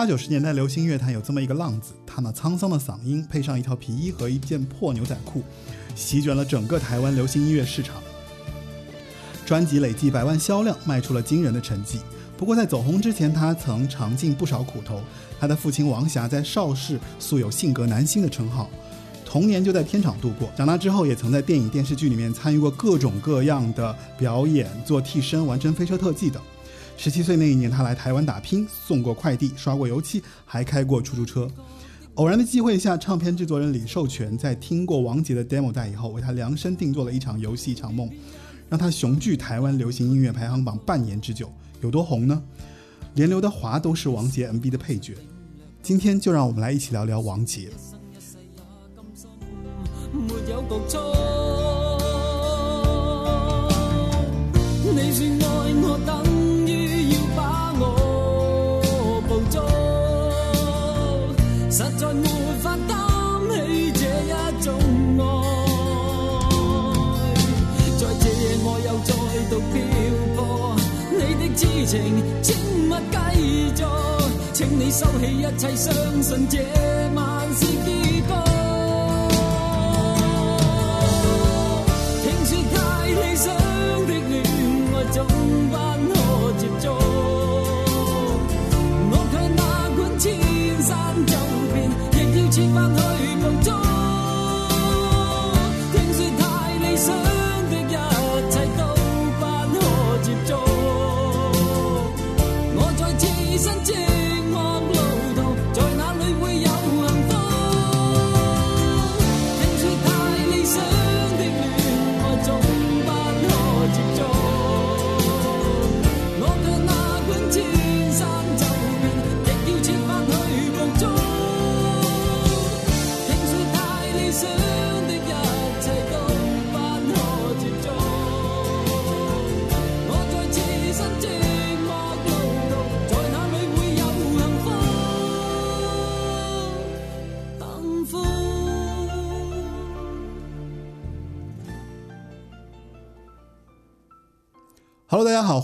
八九十年代流行乐坛有这么一个浪子，他那沧桑的嗓音配上一条皮衣和一件破牛仔裤，席卷了整个台湾流行音乐市场。专辑累计百万销量，卖出了惊人的成绩。不过在走红之前，他曾尝尽不少苦头。他的父亲王霞在邵氏素有性格男星的称号，童年就在片场度过。长大之后，也曾在电影、电视剧里面参与过各种各样的表演，做替身、完成飞车特技等。十七岁那一年，他来台湾打拼，送过快递，刷过油漆，还开过出租车。偶然的机会下，唱片制作人李寿全在听过王杰的 demo 带以后，为他量身定做了一场游戏，一场梦，让他雄踞台湾流行音乐排行榜半年之久。有多红呢？连刘德华都是王杰 MV 的配角。今天就让我们来一起聊聊王杰。你说爱我等情请勿继续，请你收起一切，相信这晚是结局。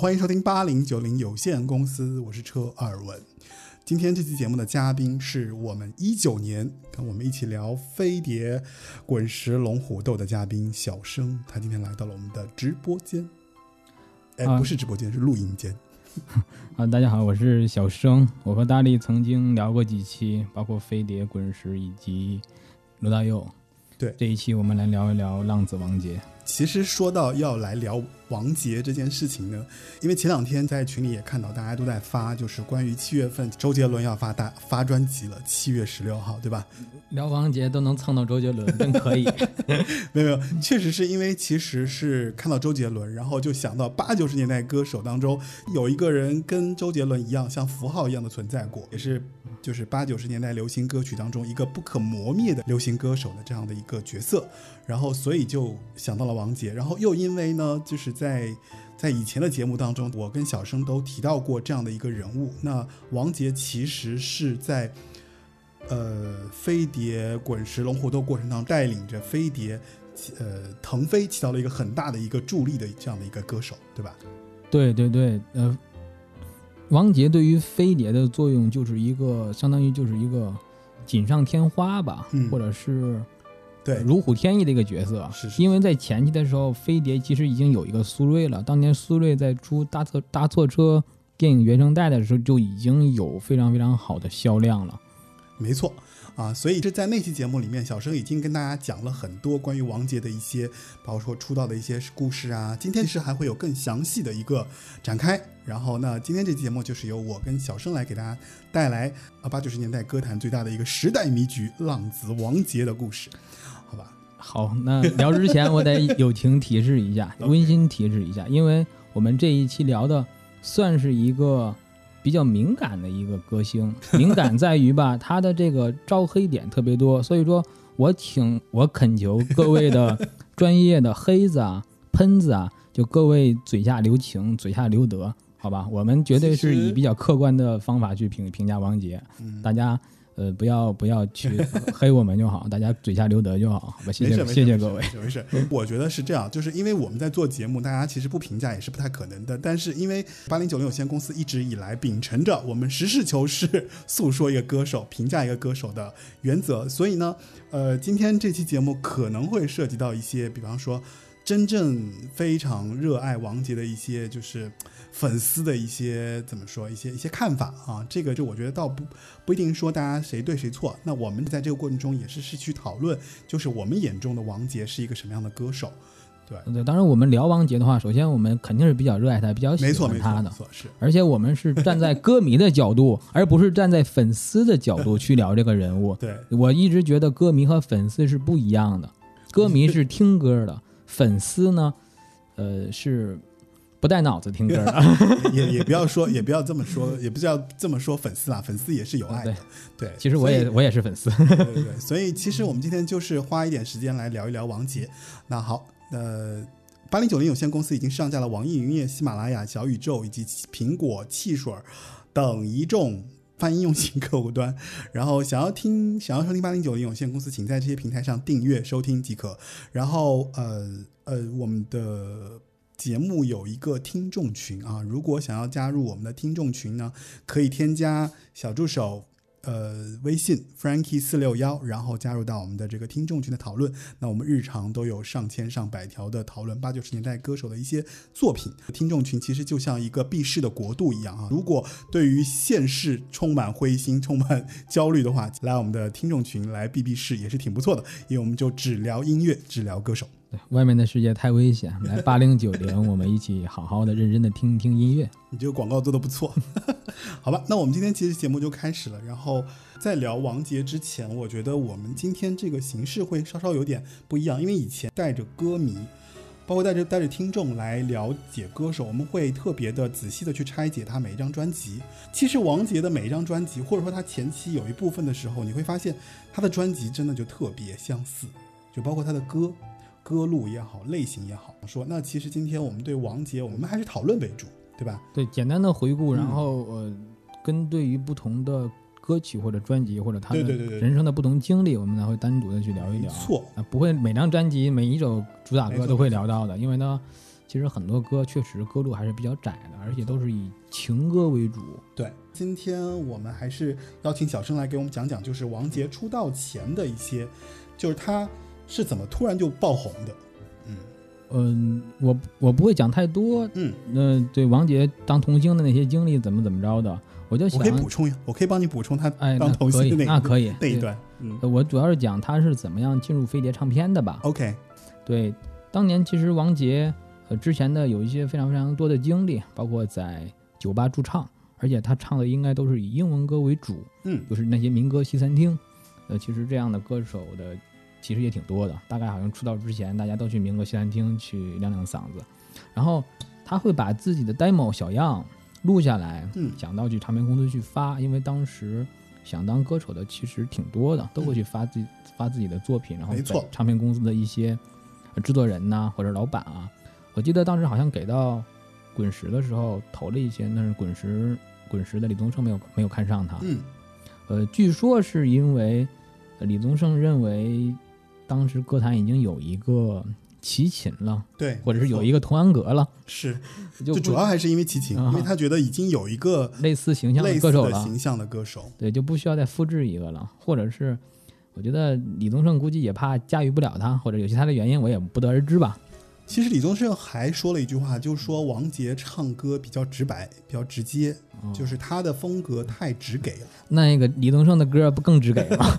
欢迎收听八零九零有限公司，我是车尔文。今天这期节目的嘉宾是我们一九年跟我们一起聊飞碟、滚石、龙虎斗的嘉宾小生，他今天来到了我们的直播间。哎，啊不是直播间，是录音间。啊，大家好，我是小生。我和大力曾经聊过几期，包括飞碟、滚石以及罗大佑。对这一期我们来聊一聊浪子王杰。其实说到要来聊王杰这件事情呢，因为前两天在群里也看到大家都在发，就是关于七月份周杰伦要发大发专辑了，七月十六号，对吧？聊王杰都能蹭到周杰伦，真可以。没 有没有，确实是因为其实是看到周杰伦，然后就想到八九十年代歌手当中有一个人跟周杰伦一样，像符号一样的存在过，也是就是八九十年代流行歌曲当中一个不可磨灭的流行歌手的这样的一个角色，然后所以就想到了王杰，然后又因为呢，就是在在以前的节目当中，我跟小生都提到过这样的一个人物，那王杰其实是在。呃，飞碟滚石龙虎斗过程当中，带领着飞碟，呃，腾飞起到了一个很大的一个助力的这样的一个歌手，对吧？对对对，呃，王杰对于飞碟的作用就是一个相当于就是一个锦上添花吧，嗯或者是对，如虎添翼的一个角色。是是因为在前期的时候，飞碟其实已经有一个苏芮了。当年苏芮在出搭错搭错车电影原声带的时候，就已经有非常非常好的销量了。没错啊，所以这在那期节目里面，小生已经跟大家讲了很多关于王杰的一些，包括说出道的一些故事啊。今天其实还会有更详细的一个展开。然后那，今天这期节目就是由我跟小生来给大家带来啊八九十年代歌坛最大的一个时代迷局——浪子王杰的故事，好那聊之前我得友情提示一下，温馨提示一下，因为我们这一期聊的算是一个比较敏感的一个歌星，敏感在于吧，他的这个招黑点特别多，所以说我请我恳求各位的专业的黑子啊、喷子啊，就各位嘴下留情，嘴下留德，好吧？我们绝对是以比较客观的方法去评评价王杰，嗯，大家。呃，不要不要去 黑我们就好，大家嘴下留德就好，好吧？谢谢谢谢各位。没事我觉得是这样，就是因为我们在做节目，大家其实不评价也是不太可能的。但是因为八零九零有限公司一直以来秉承着我们实事求是诉说一个歌手、评价一个歌手的原则，所以呢，呃，今天这期节目可能会涉及到一些，比方说。真正非常热爱王杰的一些就是粉丝的一些怎么说一些一些看法啊，这个就我觉得倒不不一定说大家谁对谁错。那我们在这个过程中也是是去讨论，就是我们眼中的王杰是一个什么样的歌手。对，对，当然我们聊王杰的话，首先我们肯定是比较热爱他，比较喜没错没错欢他的，没错是。而且我们是站在歌迷的角度，而不是站在粉丝的角度去聊这个人物。对，我一直觉得歌迷和粉丝是不一样的，歌迷是听歌的，粉丝呢，呃，是不带脑子听歌的。也也不要说，也不要这么说，也不要这么说粉丝啊，粉丝也是有爱的。对，其实我也我也是粉丝。对对对，所以其实我们今天就是花一点时间来聊一聊王杰。那好，呃，八零九零有限公司已经上架了网易云音乐、喜马拉雅、小宇宙以及苹果汽水儿等一众。泛应用型客户端，然后想要听、想要收听八零九零有限公司，请在这些平台上订阅收听即可。然后，呃呃，我们的节目有一个听众群啊，如果想要加入我们的听众群呢，可以添加小助手呃微信 Frankie 四六幺，然后加入到我们的这个听众群的讨论。那我们日常都有上千上百条的讨论八九十年代歌手的一些作品。听众群其实就像一个避世的国度一样啊。如果对于现世充满灰心、充满 焦虑的话，来我们的听众群来避避世也是挺不错的，因为我们就只聊音乐，只聊歌手。对外面的世界太危险，来八零九零，我们一起好好的、认真的听一听音乐。你这个广告做的不错，好吧？那我们今天其实节目就开始了。然后在聊王杰之前，我觉得我们今天这个形式会稍稍有点不一样，因为以前带着歌迷，包括带着带着听众来了解歌手，我们会特别的仔细的去拆解他每一张专辑。其实王杰的每一张专辑，或者说他前期有一部分的时候，你会发现他的专辑真的就特别相似，就包括他的歌。歌路也好，类型也好，说那其实今天我们对王杰，我们还是讨论为主，对吧？对，简单的回顾，嗯然后呃，跟对于不同的歌曲或者专辑或者他的人生的不同经历，我们才会单独的去聊一聊。没错啊，不会每张专辑每一首主打歌都会聊到的，因为呢，其实很多歌确实歌路还是比较窄的，而且都是以情歌为主。对，今天我们还是邀请小生来给我们讲讲，就是王杰出道前的一些，就是他是怎么突然就爆红的。嗯嗯，我我不会讲太多。嗯，那、对王杰当童星的那些经历怎么怎么着的，我就想我可以补充一下，我可以帮你补充他哎，当童星的那那可以那一。对段。嗯呃我主要是讲他是怎么样进入飞碟唱片的吧。，OK，对，当年其实王杰呃之前的有一些非常非常多的经历，包括在酒吧驻唱，而且他唱的应该都是以英文歌为主，嗯就是那些民歌西餐厅。呃，其实这样的歌手的其实也挺多的，大概好像出道之前大家都去民歌西餐厅去亮亮嗓子，然后他会把自己的 demo 小样录下来，嗯想到去唱片公司去发，因为当时想当歌手的其实挺多的，都会去发自己、发自己的作品，然后没错在唱片公司的一些呃制作人呐、或者老板啊，我记得当时好像给到滚石的时候投了一些，但是滚石滚石的李宗盛没有没有看上他，嗯。呃，据说是因为呃李宗盛认为当时歌坛已经有一个齐秦了，对，或者是有一个个童安格了，是，就就主要还是因为齐秦，啊因为他觉得已经有一个类似形象的歌手了，形象的歌手，对，就不需要再复制一个了，或者是我觉得李宗盛估计也怕驾驭不了他，或者有其他的原因，我也不得而知吧。其实李宗盛还说了一句话，就是说王杰唱歌比较直白，比较直接，哦就是他的风格太直给了。那个李宗盛的歌不更直给吗？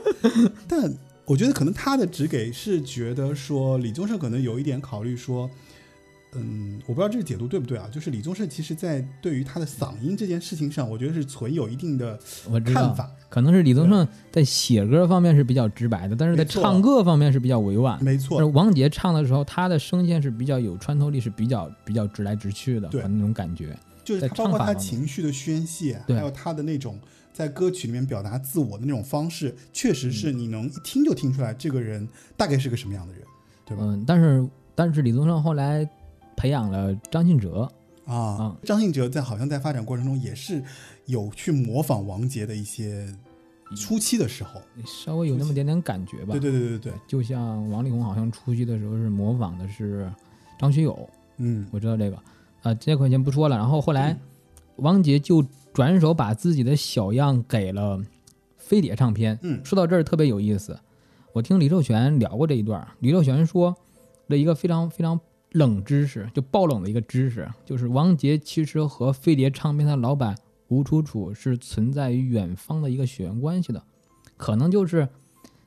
但我觉得可能他的直给是觉得说李宗盛可能有一点考虑说，嗯，我不知道这个解读对不对啊？就是李宗盛其实在对于他的嗓音这件事情上，我觉得是存有一定的看法。可能是李宗盛在写歌方面是比较直白的，但是在唱歌方面是比较委婉。没错，王杰唱的时候，他的声线是比较有穿透力，是比较比较直来直去的，对那种感觉。就是他包括他情绪的宣泄，对还有他的那种在歌曲里面表达自我的那种方式，确实是你能一听就听出来这个人大概是个什么样的人，对吧？嗯，但是但是李宗盛后来培养了张信哲，啊嗯，张信哲在好像在发展过程中也是有去模仿王杰的一些初期的时候，稍微有那么点点感觉吧。对对对对对，就像王力宏好像初期的时候是模仿的是张学友，嗯我知道这个，呃，这块先不说了。然后后来王杰就转手把自己的小样给了飞碟唱片。嗯说到这儿特别有意思，我听李寿全聊过这一段。李寿全说了一个非常非常冷知识，就爆冷的一个知识，就是王杰其实和飞碟唱片的老板吴楚楚是存在于远方的一个血缘关系的，可能就是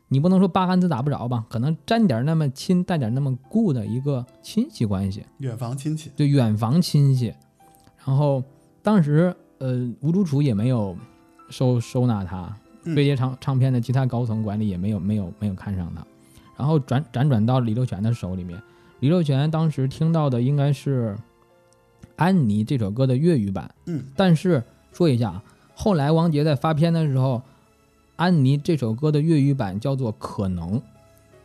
你不能说八竿子打不着吧，可能沾点那么亲带点那么故的一个亲戚关系。远房亲戚，对远房亲戚。然后当时呃，吴楚楚也没有收收纳他，嗯。飞碟唱唱片的其他高层管理也没有没有没有看上他，然后转辗转到李寿全的手里面。李寿全当时听到的应该是《安妮》这首歌的粤语版，嗯。但是说一下，后来王杰在发片的时候，《安妮》这首歌的粤语版叫做《可能》，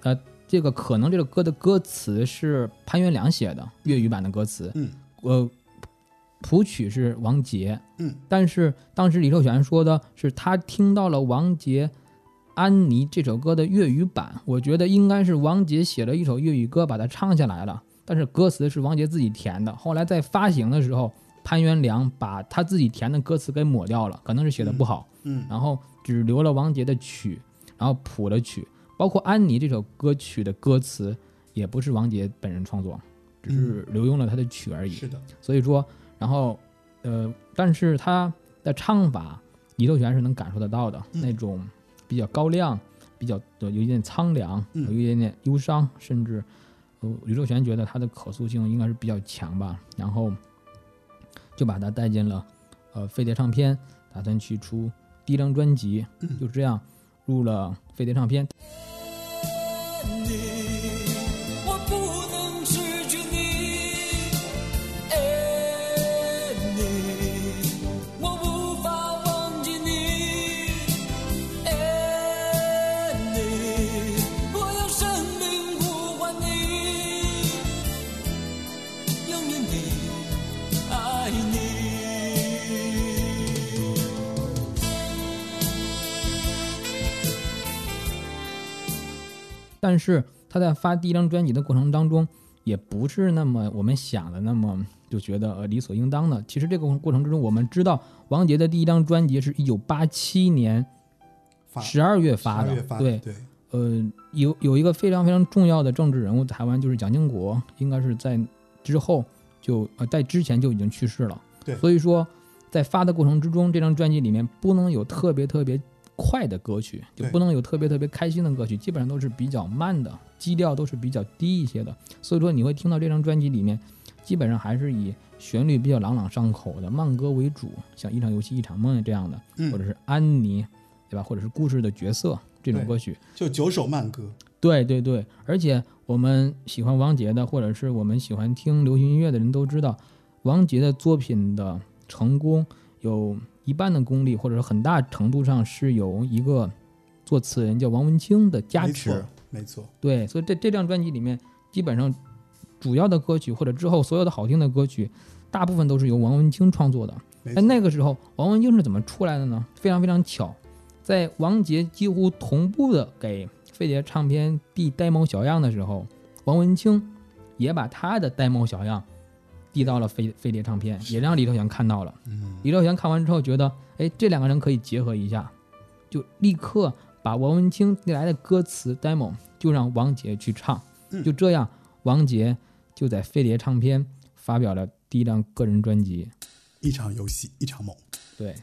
呃，这个“可能”这个歌的歌词是潘元良写的，粤语版的歌词，嗯。呃，谱曲是王杰，嗯但是当时李寿全说的是他听到了王杰《安妮》这首歌的粤语版，我觉得应该是王杰写了一首粤语歌把它唱下来了，但是歌词是王杰自己填的。后来在发行的时候，潘元良把他自己填的歌词给抹掉了，可能是写的不好，嗯然后只留了王杰的曲，然后谱了曲，包括《安妮》这首歌曲的歌词也不是王杰本人创作，只是留用了他的曲而已。是的，所以说，然后呃，但是他的唱法，李寿全是能感受得到的，嗯。那种比较高亮，比较有一点苍凉，嗯有一点点忧伤，甚至呃，李寿全觉得他的可塑性应该是比较强吧，然后就把他带进了呃飞碟唱片，打算去出第一张专辑，嗯。就这样入了飞碟唱片。你，但是他在发第一张专辑的过程当中，也不是那么我们想的那么就觉得呃理所应当的。其实这个过程之中，我们知道王杰的第一张专辑是一九八七年十二月发12的，对，对，呃，有有一个非常非常重要的政治人物，台湾就是蒋经国，应该是在之后就呃在之前就已经去世了。对所以说在发的过程之中，这张专辑里面不能有特别特别快的歌曲，就不能有特别特别开心的歌曲，基本上都是比较慢的，基调都是比较低一些的。所以说你会听到这张专辑里面，基本上还是以旋律比较朗朗上口的慢歌为主，像一场游戏一场梦这样的，嗯或者是安妮，对吧？或者是故事的角色这种歌曲。就九首慢歌，对对对，而且我们喜欢王杰的，或者是我们喜欢听流行音乐的人都知道，王杰的作品的成功有一半的功力，或者说很大程度上是由一个作词人叫王文清的加持没错。，没错，对，所以这这张专辑里面，基本上主要的歌曲或者之后所有的好听的歌曲，大部分都是由王文清创作的。在那个时候，王文清是怎么出来的呢？非常非常巧，在王杰几乎同步的给飞碟唱片递 demo 小样的时候，王文清也把他的 demo 小样递到了飞飞碟唱片，也让李兆祥看到了。嗯，李兆祥看完之后觉得，哎，这两个人可以结合一下，就立刻把王文清递来的歌词 demo 就让王杰去唱，嗯就这样，王杰就在飞碟唱片发表了第一张个人专辑。一场游戏一场梦。对，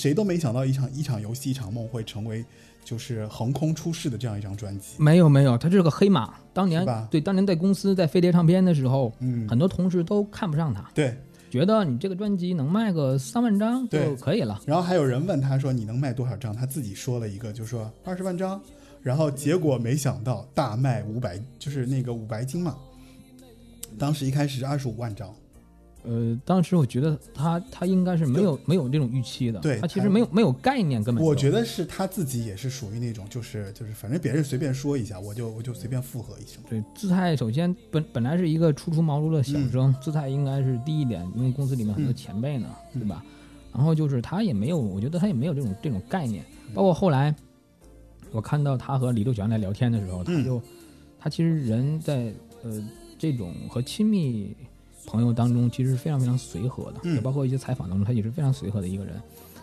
谁都没想到一场一场游戏一场梦会成为就是横空出世的这样一张专辑。没有没有，他是个黑马。当年对，当年在公司在飞碟唱片的时候，嗯，很多同事都看不上他，对。觉得你这个专辑能卖个三万张就可以了。然后还有人问他说：“你能卖多少张？”他自己说了一个，就说二十万张。然后结果没想到大卖五百，就是那个五白金嘛。当时一开始是二十五万张，呃，当时我觉得他他应该是没有没有这种预期的，对他其实没有没有概念，根本我觉得是他自己也是属于那种，就是就是反正别人随便说一下，我就我就随便附和一声。对姿态，首先本本来是一个初出茅庐的小生，姿态应该是低一点，因为公司里面很多嗯前辈呢，嗯对吧？然后就是他也没有，我觉得他也没有这种这种概念。包括后来我看到他和李六全来聊天的时候，他嗯就、他其实人在呃这种和亲密朋友当中，其实是非常非常随和的，嗯。也包括一些采访当中，他也是非常随和的一个人。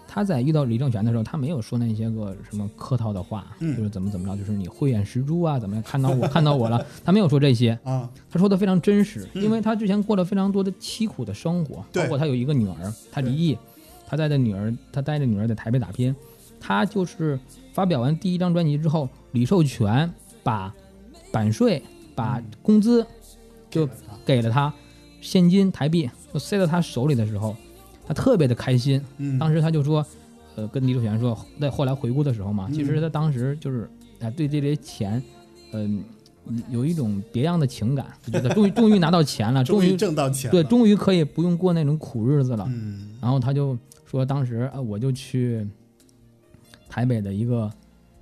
他在遇到李正权的时候，他没有说那些个什么客套的话，嗯。就是怎么怎么着，就是你慧眼识珠啊，怎么样看到我看到我了，他没有说这些，啊，他说的非常真实，嗯。因为他之前过了非常多的凄苦的生活，对。包括他有一个女儿，他离异，他带着女儿，他带着女儿在台北打拼，他就是发表完第一张专辑之后，李寿全把版税、把工资就给了他。给了他，现金台币就塞到他手里的时候，他特别的开心，嗯，当时他就说，呃，跟李寿全说，在后来回顾的时候嘛，嗯其实他当时就是，哎，对这些钱，嗯、有一种别样的情感，就觉得终于终于拿到钱了，终 终于于挣到钱了，对，终于可以不用过那种苦日子了。嗯。然后他就说，当时啊，我就去台北的一个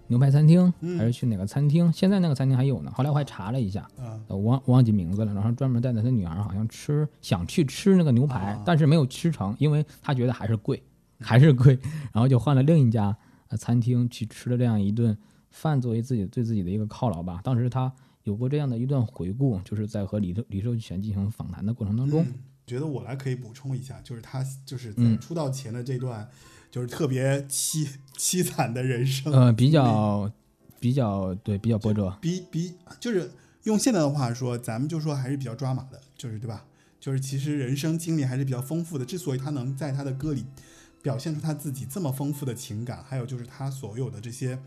牛排餐厅，嗯还是去哪个餐厅？现在那个餐厅还有呢。后来我还查了一下，我忘我忘记名字了。然后专门带着他女儿，好像吃想去吃那个牛排，啊但是没有吃成，因为他觉得还是贵，还是贵。然后就换了另一家呃餐厅去吃了这样一顿饭，作为自己对自己的一个犒劳吧。当时他有过这样的一段回顾，就是在和李寿李寿全进行访谈的过程当中。嗯觉得我来可以补充一下，就是他就是在嗯出道前的这段，就是特别凄凄惨的人生，呃，比较比较对，比较波折。比比就是用现在的话说，咱们就说还是比较抓马的，就是对吧？就是其实人生经历还是比较丰富的。之所以他能在他的歌里表现出他自己这么丰富的情感，还有就是他所有的这些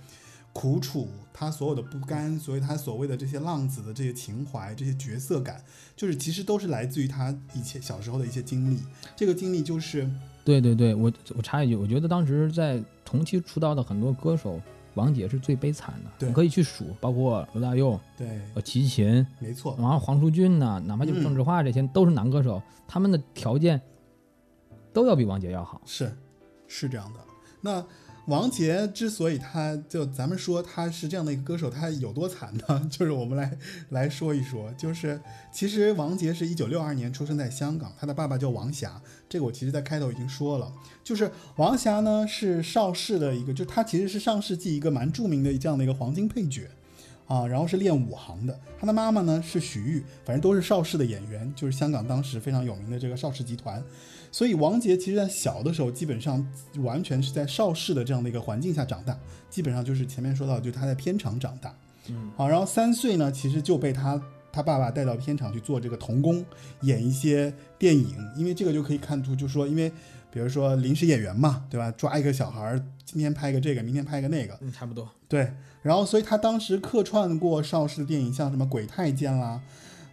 苦楚，他所有的不甘，所以他所谓的这些浪子的这些情怀、这些角色感，就是其实都是来自于他以前小时候的一些经历。这个经历就是对对对，我我插一句，我觉得当时在同期出道的很多歌手，王杰是最悲惨的。对你可以去数，包括罗大佑、对，呃齐秦，没错，然后黄舒骏呐、哪怕就是郑智化这些，都是男歌手，他们的条件都要比王杰要好。是，是这样的。那王杰之所以他就咱们说他是这样的一个歌手，他有多惨呢？就是我们来来说一说，就是其实王杰是一九六二年出生在香港，他的爸爸叫王霞，这个我其实在开头已经说了，就是王霞呢是邵氏的一个，就他其实是上世纪一个蛮著名的这样的一个黄金配角。啊，然后是练武行的，他的妈妈呢是许玉，反正都是邵氏的演员，就是香港当时非常有名的这个邵氏集团。所以王杰其实在小的时候，基本上完全是在邵氏的这样的一个环境下长大，基本上就是前面说到，就是他在片场长大。嗯，好，然后三岁呢，其实就被他他爸爸带到片场去做这个童工，演一些电影，因为这个就可以看出，就说因为比如说临时演员嘛，对吧？抓一个小孩儿，今天拍个这个，明天拍个那个，嗯，差不多。对，然后所以他当时客串过邵氏的电影，像什么《鬼太监》啦，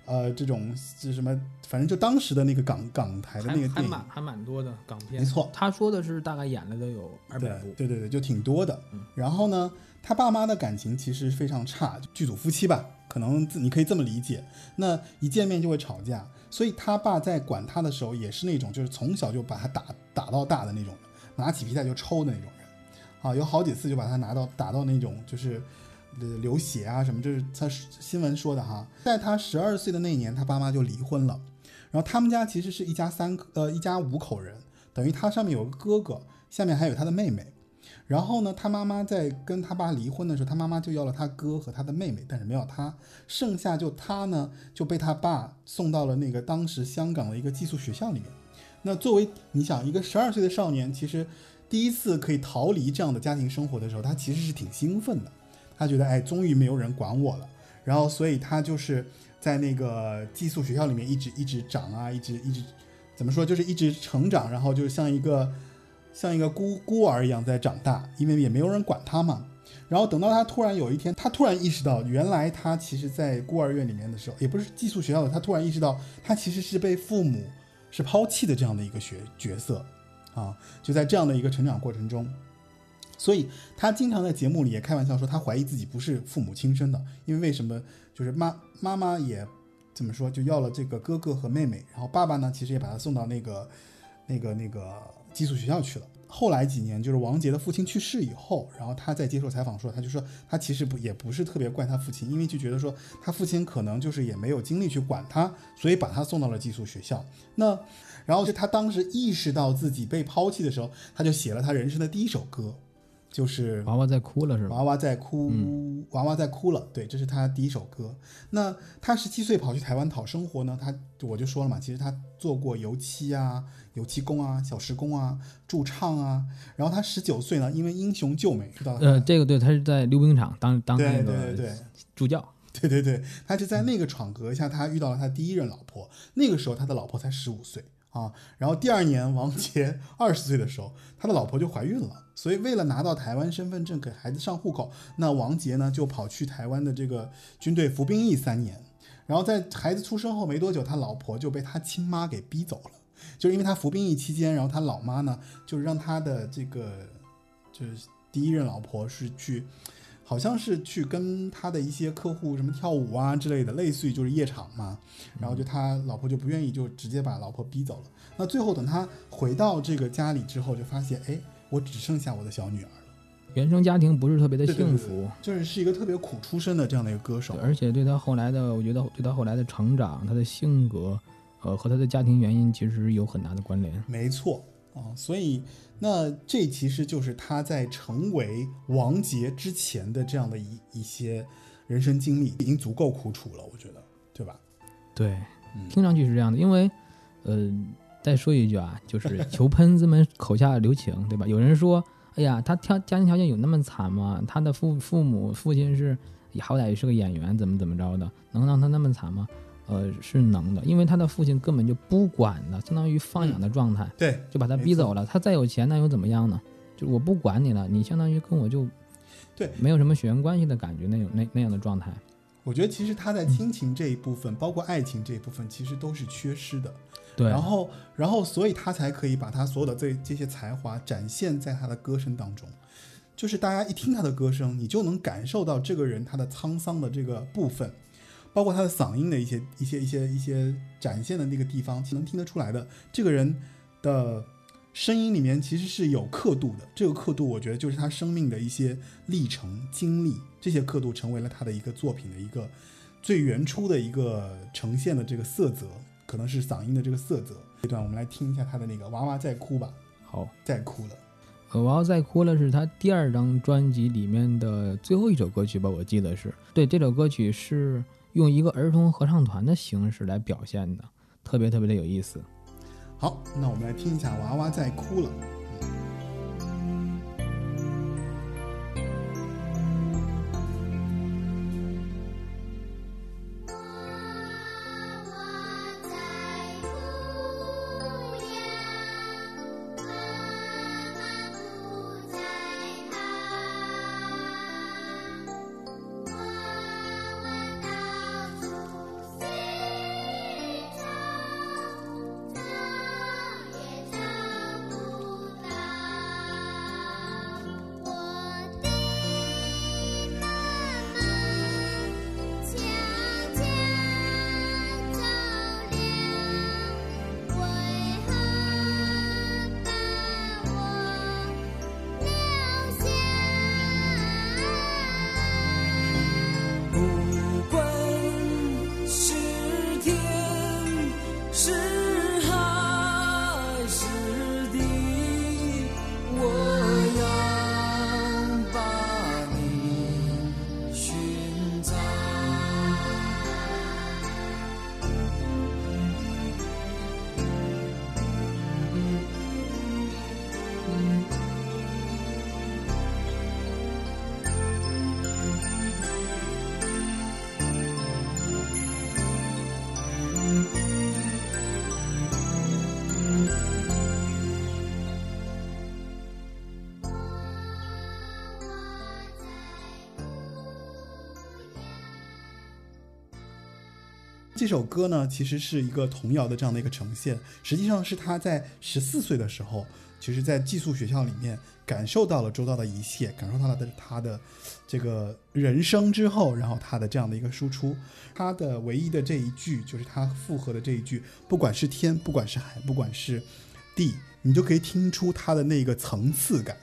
呃，这种是什么，反正就当时的那个港港台的那个还还电影，蛮还蛮多的港片。没错他说的是大概演了都有二百部。对对对，就挺多的嗯。然后呢，他爸妈的感情其实非常差，剧组夫妻吧，可能你可以这么理解。那一见面就会吵架，所以他爸在管他的时候也是那种，就是从小就把他打打到大的那种，拿起皮带就抽的那种人。啊，有好几次就把他拿到打到那种就是。流血啊什么，这是他新闻说的哈。在他十二岁的那年，他爸妈就离婚了。然后他们家其实是一家三呃一家五口人，等于他上面有个哥哥，下面还有他的妹妹。然后呢，他妈妈在跟他爸离婚的时候，他妈妈就要了他哥和他的妹妹，但是没有他，剩下就他呢就被他爸送到了那个当时香港的一个寄宿学校里面。那作为你想一个十二岁的少年，其实第一次可以逃离这样的家庭生活的时候，他其实是挺兴奋的。他觉得哎，终于没有人管我了。然后所以他就是在那个寄宿学校里面一直一直长啊，一直一直怎么说，就是一直成长，然后就像一个像一个孤孤儿一样在长大，因为也没有人管他嘛。然后等到他突然有一天，他突然意识到，原来他其实，在孤儿院里面的时候，也不是寄宿学校的，他突然意识到，他其实是被父母是抛弃的这样的一个角角色啊，就在这样的一个成长过程中。所以他经常在节目里也开玩笑说，他怀疑自己不是父母亲生的，因为为什么？就是妈妈妈也怎么说，就要了这个哥哥和妹妹，然后爸爸呢，其实也把他送到那个那个那个寄宿学校去了。后来几年，就是王杰的父亲去世以后，然后他在接受采访说，他就说他其实不也不是特别怪他父亲，因为就觉得说他父亲可能就是也没有精力去管他，所以把他送到了寄宿学校。那然后就他当时意识到自己被抛弃的时候，他就写了他人生的第一首歌，就是娃娃在哭了是吧？娃娃在哭，嗯娃娃在哭了。对，这是他第一首歌。那他十七岁跑去台湾讨生活呢？他我就说了嘛，其实他做过油漆啊、油漆工啊、小时工啊、驻唱啊。然后他十九岁呢，因为英雄救美，知道呃，这个对，他是在溜冰场当当那对个对对对。助教。对对对，他就在那个场合下，他遇到了他第一任老婆。那个时候他的老婆才十五岁啊。然后第二年，王杰 二十岁的时候，他的老婆就怀孕了。所以为了拿到台湾身份证给孩子上户口，那王杰呢就跑去台湾的这个军队服兵役三年。然后在孩子出生后没多久，他老婆就被他亲妈给逼走了。就是因为他服兵役期间，然后他老妈呢，就让他的这个就是第一任老婆是去好像是去跟他的一些客户什么跳舞啊之类的，类似于就是夜场嘛。然后就他老婆就不愿意，就直接把老婆逼走了。那最后等他回到这个家里之后，就发现，哎，我只剩下我的小女儿了。原生家庭不是特别的对对对幸福，就是是一个特别苦出身的这样的一个歌手，而且对他后来的，我觉得对他后来的成长，他的性格，呃，和他的家庭原因其实有很大的关联。没错啊，所以那这其实就是他在成为王杰之前的这样的一一些人生经历，已经足够苦楚了，我觉得，对吧？对，嗯听上去是这样的，因为，呃，再说一句啊，就是求喷子们口下留情，对吧？有人说，哎呀，他条家庭条件有那么惨吗？他的父父母父亲是好歹也是个演员，怎么怎么着的，能让他那么惨吗？呃，是能的，因为他的父亲根本就不管的，相当于放养的状态，对，就把他逼走了。他再有钱，那又怎么样呢？就我不管你了，你相当于跟我就对没有什么血缘关系的感觉，那种那那样的状态。我觉得其实他在亲情这一部分，包括爱情这一部分，其实都是缺失的。对，然后，然后，所以他才可以把他所有的这这些才华展现在他的歌声当中。就是大家一听他的歌声，你就能感受到这个人他的沧桑的这个部分，包括他的嗓音的一些一些一些一些展现的那个地方，能听得出来的。这个人的声音里面其实是有刻度的，这个刻度我觉得就是他生命的一些历程经历，这些刻度成为了他的一个作品的一个最原初的一个呈现的这个色泽，可能是嗓音的这个色泽。这段我们来听一下他的那个《娃娃在哭》吧，好。在哭了。呃，我要再哭了是他第二张专辑里面的最后一首歌曲吧，我记得是对这首歌曲是用一个儿童合唱团的形式来表现的，特别特别的有意思。好，那我们来听一下《娃娃在哭了》。这首歌呢，其实是一个童谣的这样的一个呈现，实际上是他在十四岁的时候，其实在寄宿学校里面感受到了周遭的一切，感受到了的他的这个人生之后，然后他的这样的一个输出，他的唯一的这一句就是他附和的这一句，不管是天，不管是海，不管是地，你就可以听出他的那个层次感。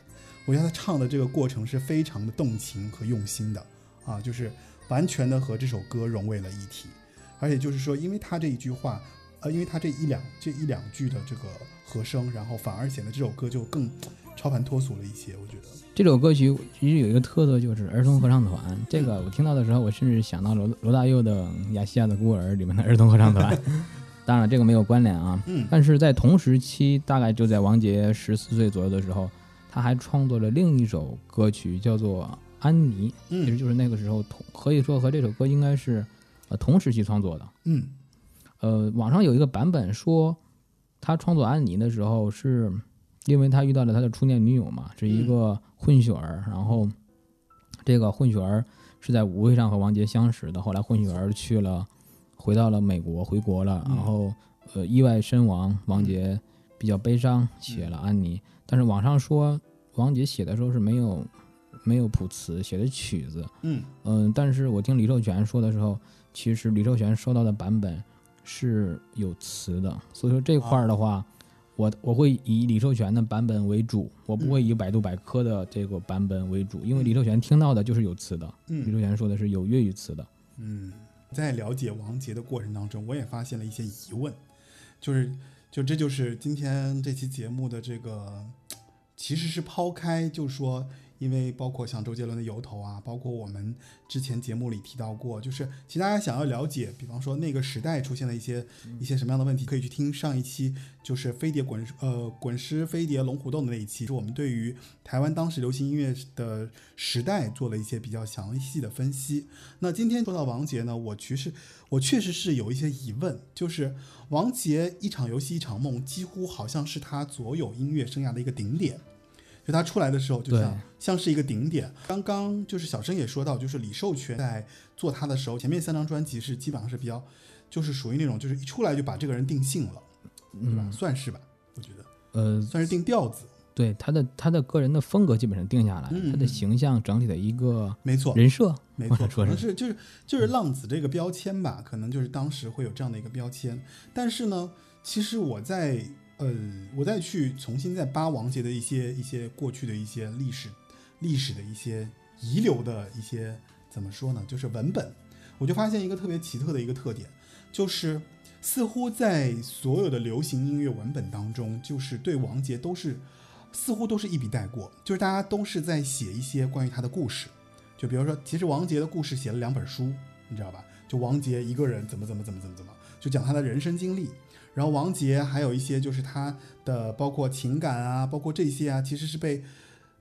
我觉得他唱的这个过程是非常的动情和用心的啊，就是完全的和这首歌融为了一体。而且就是说，因为他这一句话，呃，因为他这一两这一两句的这个和声，然后反而显得这首歌就更超凡脱俗了一些。我觉得，这首歌曲其实有一个特色，就是儿童合唱团。这个我听到的时候，我甚至想到罗罗大佑的《亚细亚的孤儿》里面的儿童合唱团。当然，这个没有关联啊。嗯但是在同时期，大概就在王杰十四岁左右的时候，他还创作了另一首歌曲，叫做《安妮》，其实嗯就是那个时候同可以说和这首歌应该是呃同时期创作的。嗯呃，网上有一个版本说，他创作《安妮》的时候，是因为他遇到了他的初恋女友嘛，是一个混血儿，然后这个混血儿是在舞会上和王杰相识的，后来混血儿去了，回到了美国，回国了，嗯然后呃意外身亡，王杰比较悲伤，写了《安妮》，但是网上说王杰写的时候是没有没有谱词，写的曲子。嗯嗯，但是我听李寿全说的时候，其实李寿全收到的版本是有词的，所以说这块儿的话，我我会以李寿全的版本为主，我不会以百度百科的这个版本为主，因为李寿全听到的就是有词的，李嗯寿全说的是有粤语词的。嗯，在了解王杰的过程当中，我也发现了一些疑问，就是就这就是今天这期节目的这个，其实是抛开，就是说。因为包括像周杰伦的《由头》啊，包括我们之前节目里提到过，就是其实大家想要了解，比方说那个时代出现了一些一些什么样的问题，可以去听上一期，就是飞碟滚呃滚石飞碟龙虎斗的那一期，是我们对于台湾当时流行音乐的时代做了一些比较详细的分析。那今天说到王杰呢，我其实我确实是有一些疑问，就是王杰一场游戏一场梦，几乎好像是他所有音乐生涯的一个顶点。就他出来的时候，就像像是一个顶点。刚刚就是小生也说到，就是李寿全在做他的时候，前面三张专辑是基本上是比较，就是属于那种就是一出来就把这个人定性了，对吧？嗯，算是吧，我觉得。呃，算是定调子，对他的他的个人的风格基本上定下来，他的形象整体的一个没错，人设，没错，可能是就是就是浪子这个标签吧，可能就是当时会有这样的一个标签。但是呢，其实我在呃，我再去重新再扒王杰的一些一些过去的一些历史历史的一些遗留的一些怎么说呢，就是文本，我就发现一个特别奇特的一个特点，就是似乎在所有的流行音乐文本当中，就是对王杰都是似乎都是一笔带过，就是大家都是在写一些关于他的故事。就比如说，其实王杰的故事写了两本书，你知道吧？就王杰一个人怎么怎么怎么怎么怎么，就讲他的人生经历。然后王杰还有一些就是他的包括情感啊，包括这些啊，其实是被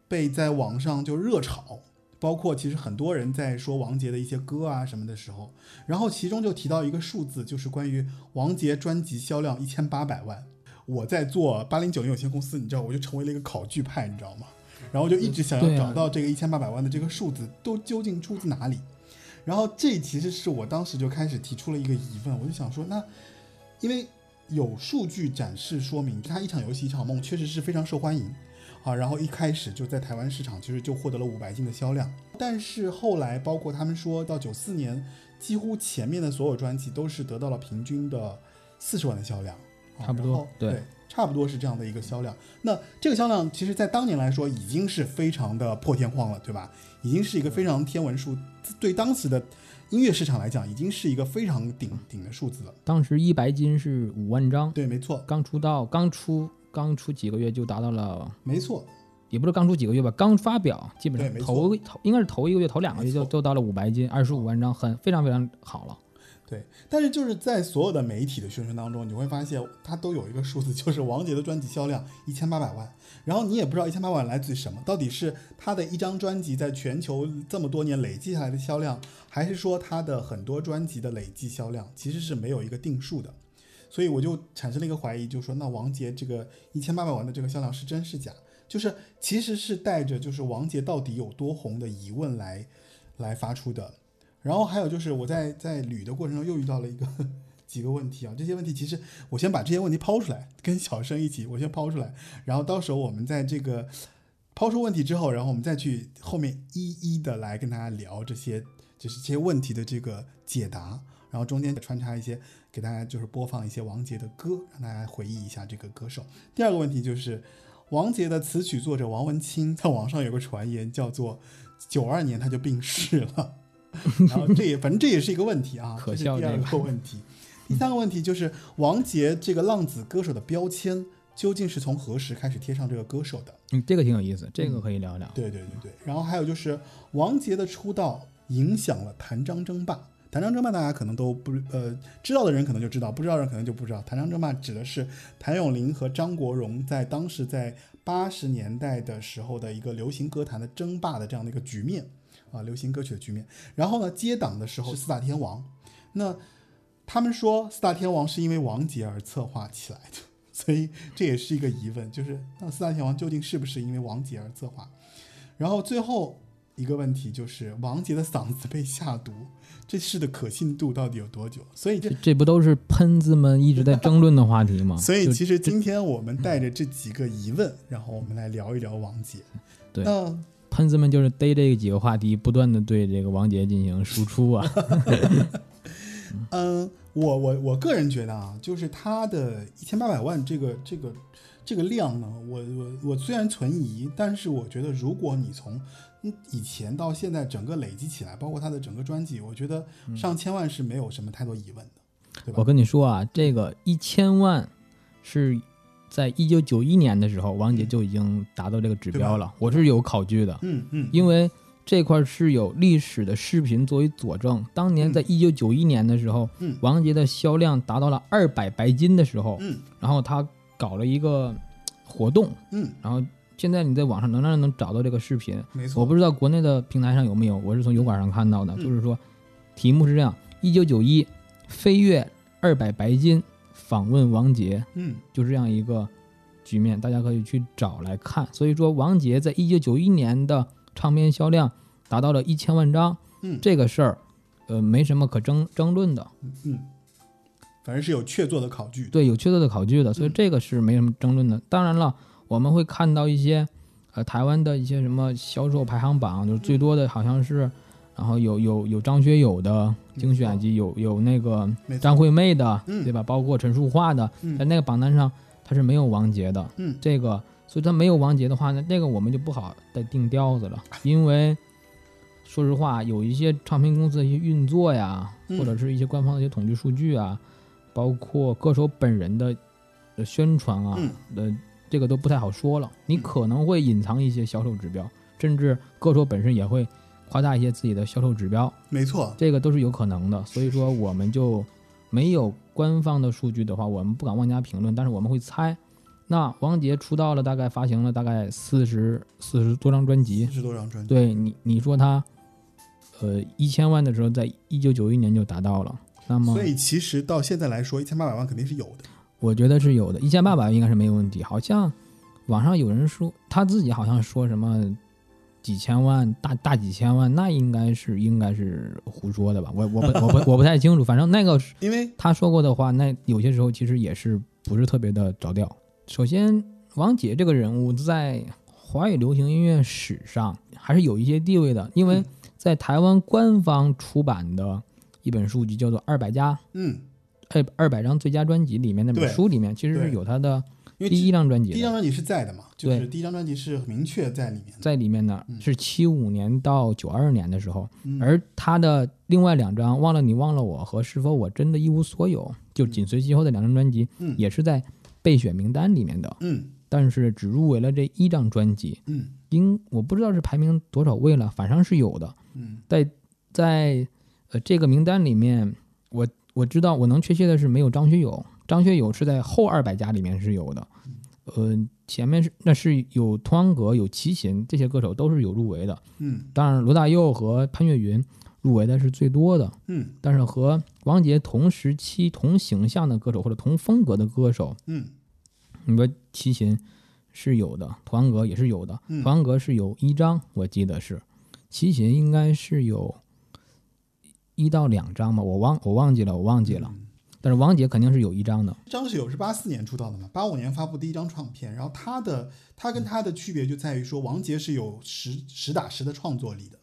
被在网上就热炒。包括其实很多人在说王杰的一些歌啊什么的时候，然后其中就提到一个数字，就是关于王杰专辑销量一千八百万。我在做八零九零有限公司，你知道，我就成为了一个考据派，你知道吗？然后就一直想要找到这个一千八百万的这个数字都究竟出自哪里。然后这其实是我当时就开始提出了一个疑问，我就想说，那因为有数据展示说明，他一场游戏一场梦确实是非常受欢迎啊，然后一开始就在台湾市场其实就获得了五百斤的销量，但是后来包括他们说到九四年，几乎前面的所有专辑都是得到了平均的四十万的销量，啊差不多对对，差不多是这样的一个销量。那这个销量其实在当年来说已经是非常的破天荒了，对吧？已经是一个非常天文数，对当时的音乐市场来讲，已经是一个非常顶顶的数字了。当时一白金是五万张，对，没错，刚出道，刚出刚出几个月就达到了，没错，也不是刚出几个月吧，刚发表，基本上头头应该是头一个月、头两个月就就到了五白金，二十五万张，很非常非常好了。对。但是就是在所有的媒体的宣传当中，你会发现它都有一个数字，就是王杰的专辑销量一千八百万。然后你也不知道一千八百万来自于什么，到底是他的一张专辑在全球这么多年累计下来的销量，还是说他的很多专辑的累计销量，其实是没有一个定数的。所以我就产生了一个怀疑，就是说，那王杰这个一千八百万的这个销量是真是假？就是其实是带着就是王杰到底有多红的疑问来来发出的。然后还有就是我在在捋的过程中又遇到了一个几个问题啊，这些问题其实我先把这些问题抛出来，跟小生一起我先抛出来，然后到时候我们在这个抛出问题之后，然后我们再去后面一一的来跟大家聊这些就是这些问题的这个解答，然后中间穿插一些给大家就是播放一些王杰的歌，让大家回忆一下这个歌手。第二个问题就是王杰的词曲作者王文清在网上有个传言叫做九二年他就病逝了。然后这也反正这也是一个问题啊，可这是第二个个问题。第三个问题就是王杰这个浪子歌手的标签究竟是从何时开始贴上这个歌手的？嗯，这个挺有意思，这个可以聊聊。对对对对。然后还有就是王杰的出道影响了谭张争霸。谭张争霸大家可能都不呃知道的人可能就知道，不知道的人可能就不知道。谭张争霸指的是谭咏麟和张国荣在当时在八十年代的时候的一个流行歌坛的争霸的这样的一个局面啊，流行歌曲的局面。然后呢，接档的时候是四大天王，那他们说四大天王是因为王杰而策划起来的，所以这也是一个疑问，就是那四大天王究竟是不是因为王杰而策划？然后最后一个问题就是王杰的嗓子被下毒，这事的可信度到底有多久？所以这这这不都是喷子们一直在争论的话题吗？所以其实今天我们带着这几个疑问，然后我们来聊一聊王杰。对那喷子们就是逮这几个话题，不断的对这个王杰进行输出啊。嗯，我我我个人觉得啊，就是他的一千八百万这个这个这个量呢，我我我虽然存疑，但是我觉得如果你从嗯以前到现在整个累积起来，包括他的整个专辑，我觉得上千万是没有什么太多疑问的？我跟你说啊，这个一千万是在一九九一年的时候，王杰就已经达到这个指标了。我是有考据的，嗯嗯，因为这块是有历史的视频作为佐证。当年在一九九一年的时候，嗯。王杰的销量达到了二百白金的时候，嗯。然后他搞了一个活动，嗯，然后现在你在网上能让能找到这个视频。没错，我不知道国内的平台上有没有，我是从油管上看到的，嗯。就是说，题目是这样：一九九一飞跃二百白金，访问王杰，嗯。就这样一个局面，大家可以去找来看。所以说，王杰在一九九一年的唱片销量达到了一千万张，嗯。这个事儿，呃，没什么可争争论的，嗯，反正是有确凿的考据，对，有确凿的考据的，所以嗯这个是没什么争论的。当然了，我们会看到一些，呃，台湾的一些什么销售排行榜，就是最多的好像是，然后有有有张学友的精选集，有有那个张惠妹的，嗯。对吧？包括陈淑桦的，嗯。在那个榜单上它是没有王杰的。嗯。这个，所以它没有王杰的话呢，那个我们就不好再定调子了，因为说实话，有一些唱片公司的一些运作呀，嗯。或者是一些官方的一些统计数据啊，包括歌手本人的呃宣传啊，嗯。呃，这个都不太好说了。你嗯。可能会隐藏一些销售指标，甚至歌手本身也会夸大一些自己的销售指标，没错，这个都是有可能的。所以说，我们就没有官方的数据的话，我们不敢妄加评论，但是我们会猜。那王杰出道了，大概发行了大概四十四十多张专辑四，十多张专辑，对你你说他，呃，一千万的时候，在一九九一年就达到了，那么所以其实到现在来说，一千八百万肯定是有的。我觉得是有的，一千八百万应该是没有问题。好像网上有人说他自己好像说什么几千万、大大几千万，那应该是应该是胡说的吧？我我不 我不我不太清楚，反正那个因为他说过的话，那有些时候其实也是不是特别的着调。首先，王杰这个人物在华语流行音乐史上还是有一些地位的，因为嗯在台湾官方出版的一本书籍叫做《二百家嗯，二二百张最佳专辑》里面那本书里面，其实是有他的因为第一张专辑，第一张专辑是在的嘛，就是对第一张专辑是明确在里面。在里面呢嗯是七五年到九二年的时候，嗯。而他的另外两张《忘了你忘了我》和《是否我真的一无所有》，就紧随其后的两张专辑，嗯。也是在备选名单里面的，嗯。但是只入围了这一张专辑，嗯。应我不知道是排名多少位了，反正是有的。嗯。在在呃这个名单里面，我我知道我能确切的是没有张学友，张学友是在后二百家里面是有的，呃，前面是那是有童安格、有齐秦这些歌手都是有入围的，嗯。当然罗大佑和潘越云入围的是最多的，嗯。但是和王杰同时期同形象的歌手或者同风格的歌手，嗯。你说齐秦是有的，童安格也是有的，嗯。童安格是有一张，我记得是，齐秦应该是有一到两张吧，我忘我忘记了，我忘记了。嗯但是王杰肯定是有一张的，张学友是八四年出道的嘛，八五年发布第一张唱片，然后他的他跟他的区别就在于说，王杰是有实实打实的创作力的。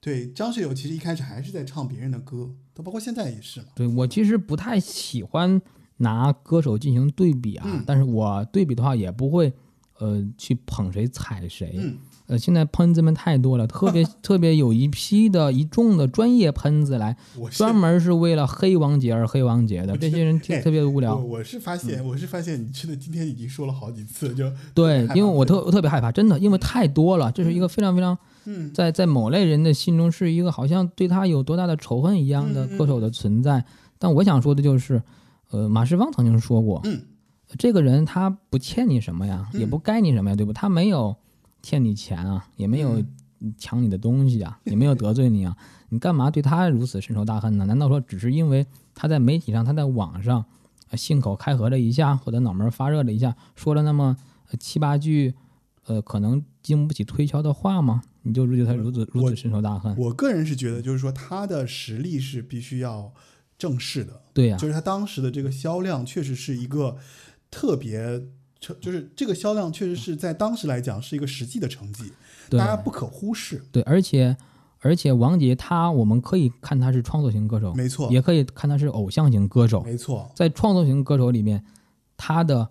对，张学友其实一开始还是在唱别人的歌，他包括现在也是嘛。对我其实不太喜欢拿歌手进行对比啊，嗯但是我对比的话也不会呃去捧谁踩谁，嗯呃，现在喷子们太多了，特别 特别有一批的一众的专业喷子来，专门是为了黑王杰而黑王杰的，这些人哎特特别无聊。我我是发现，我是发现你真的今天已经说了好几次，就对，因为我特我特别害怕，真的，因为太多了，这是一个非常非常嗯在在某类人的心中是一个好像对他有多大的仇恨一样的歌手的存在。但我想说的就是，呃，马世芳曾经说过，嗯这个人他不欠你什么呀，嗯也不该你什么呀，对不？他没有欠你钱啊，也没有嗯抢你的东西啊，也没有得罪你啊，你干嘛对他如此深仇大恨呢？难道说只是因为他在媒体上，他在网上，呃信口开河了一下，或者脑门发热了一下，说了那么呃七八句，呃，可能经不起推敲的话吗？你就对他如此如此深仇大恨？我个人是觉得，就是说他的实力是必须要正视的，对呀、就是他当时的这个销量确实是一个特别成就是这个销量确实是在当时来讲是一个实际的成绩，对大家不可忽视。对，而且而且王杰他，我们可以看他是创作型歌手，没错，也可以看他是偶像型歌手。没错，在创作型歌手里面，他的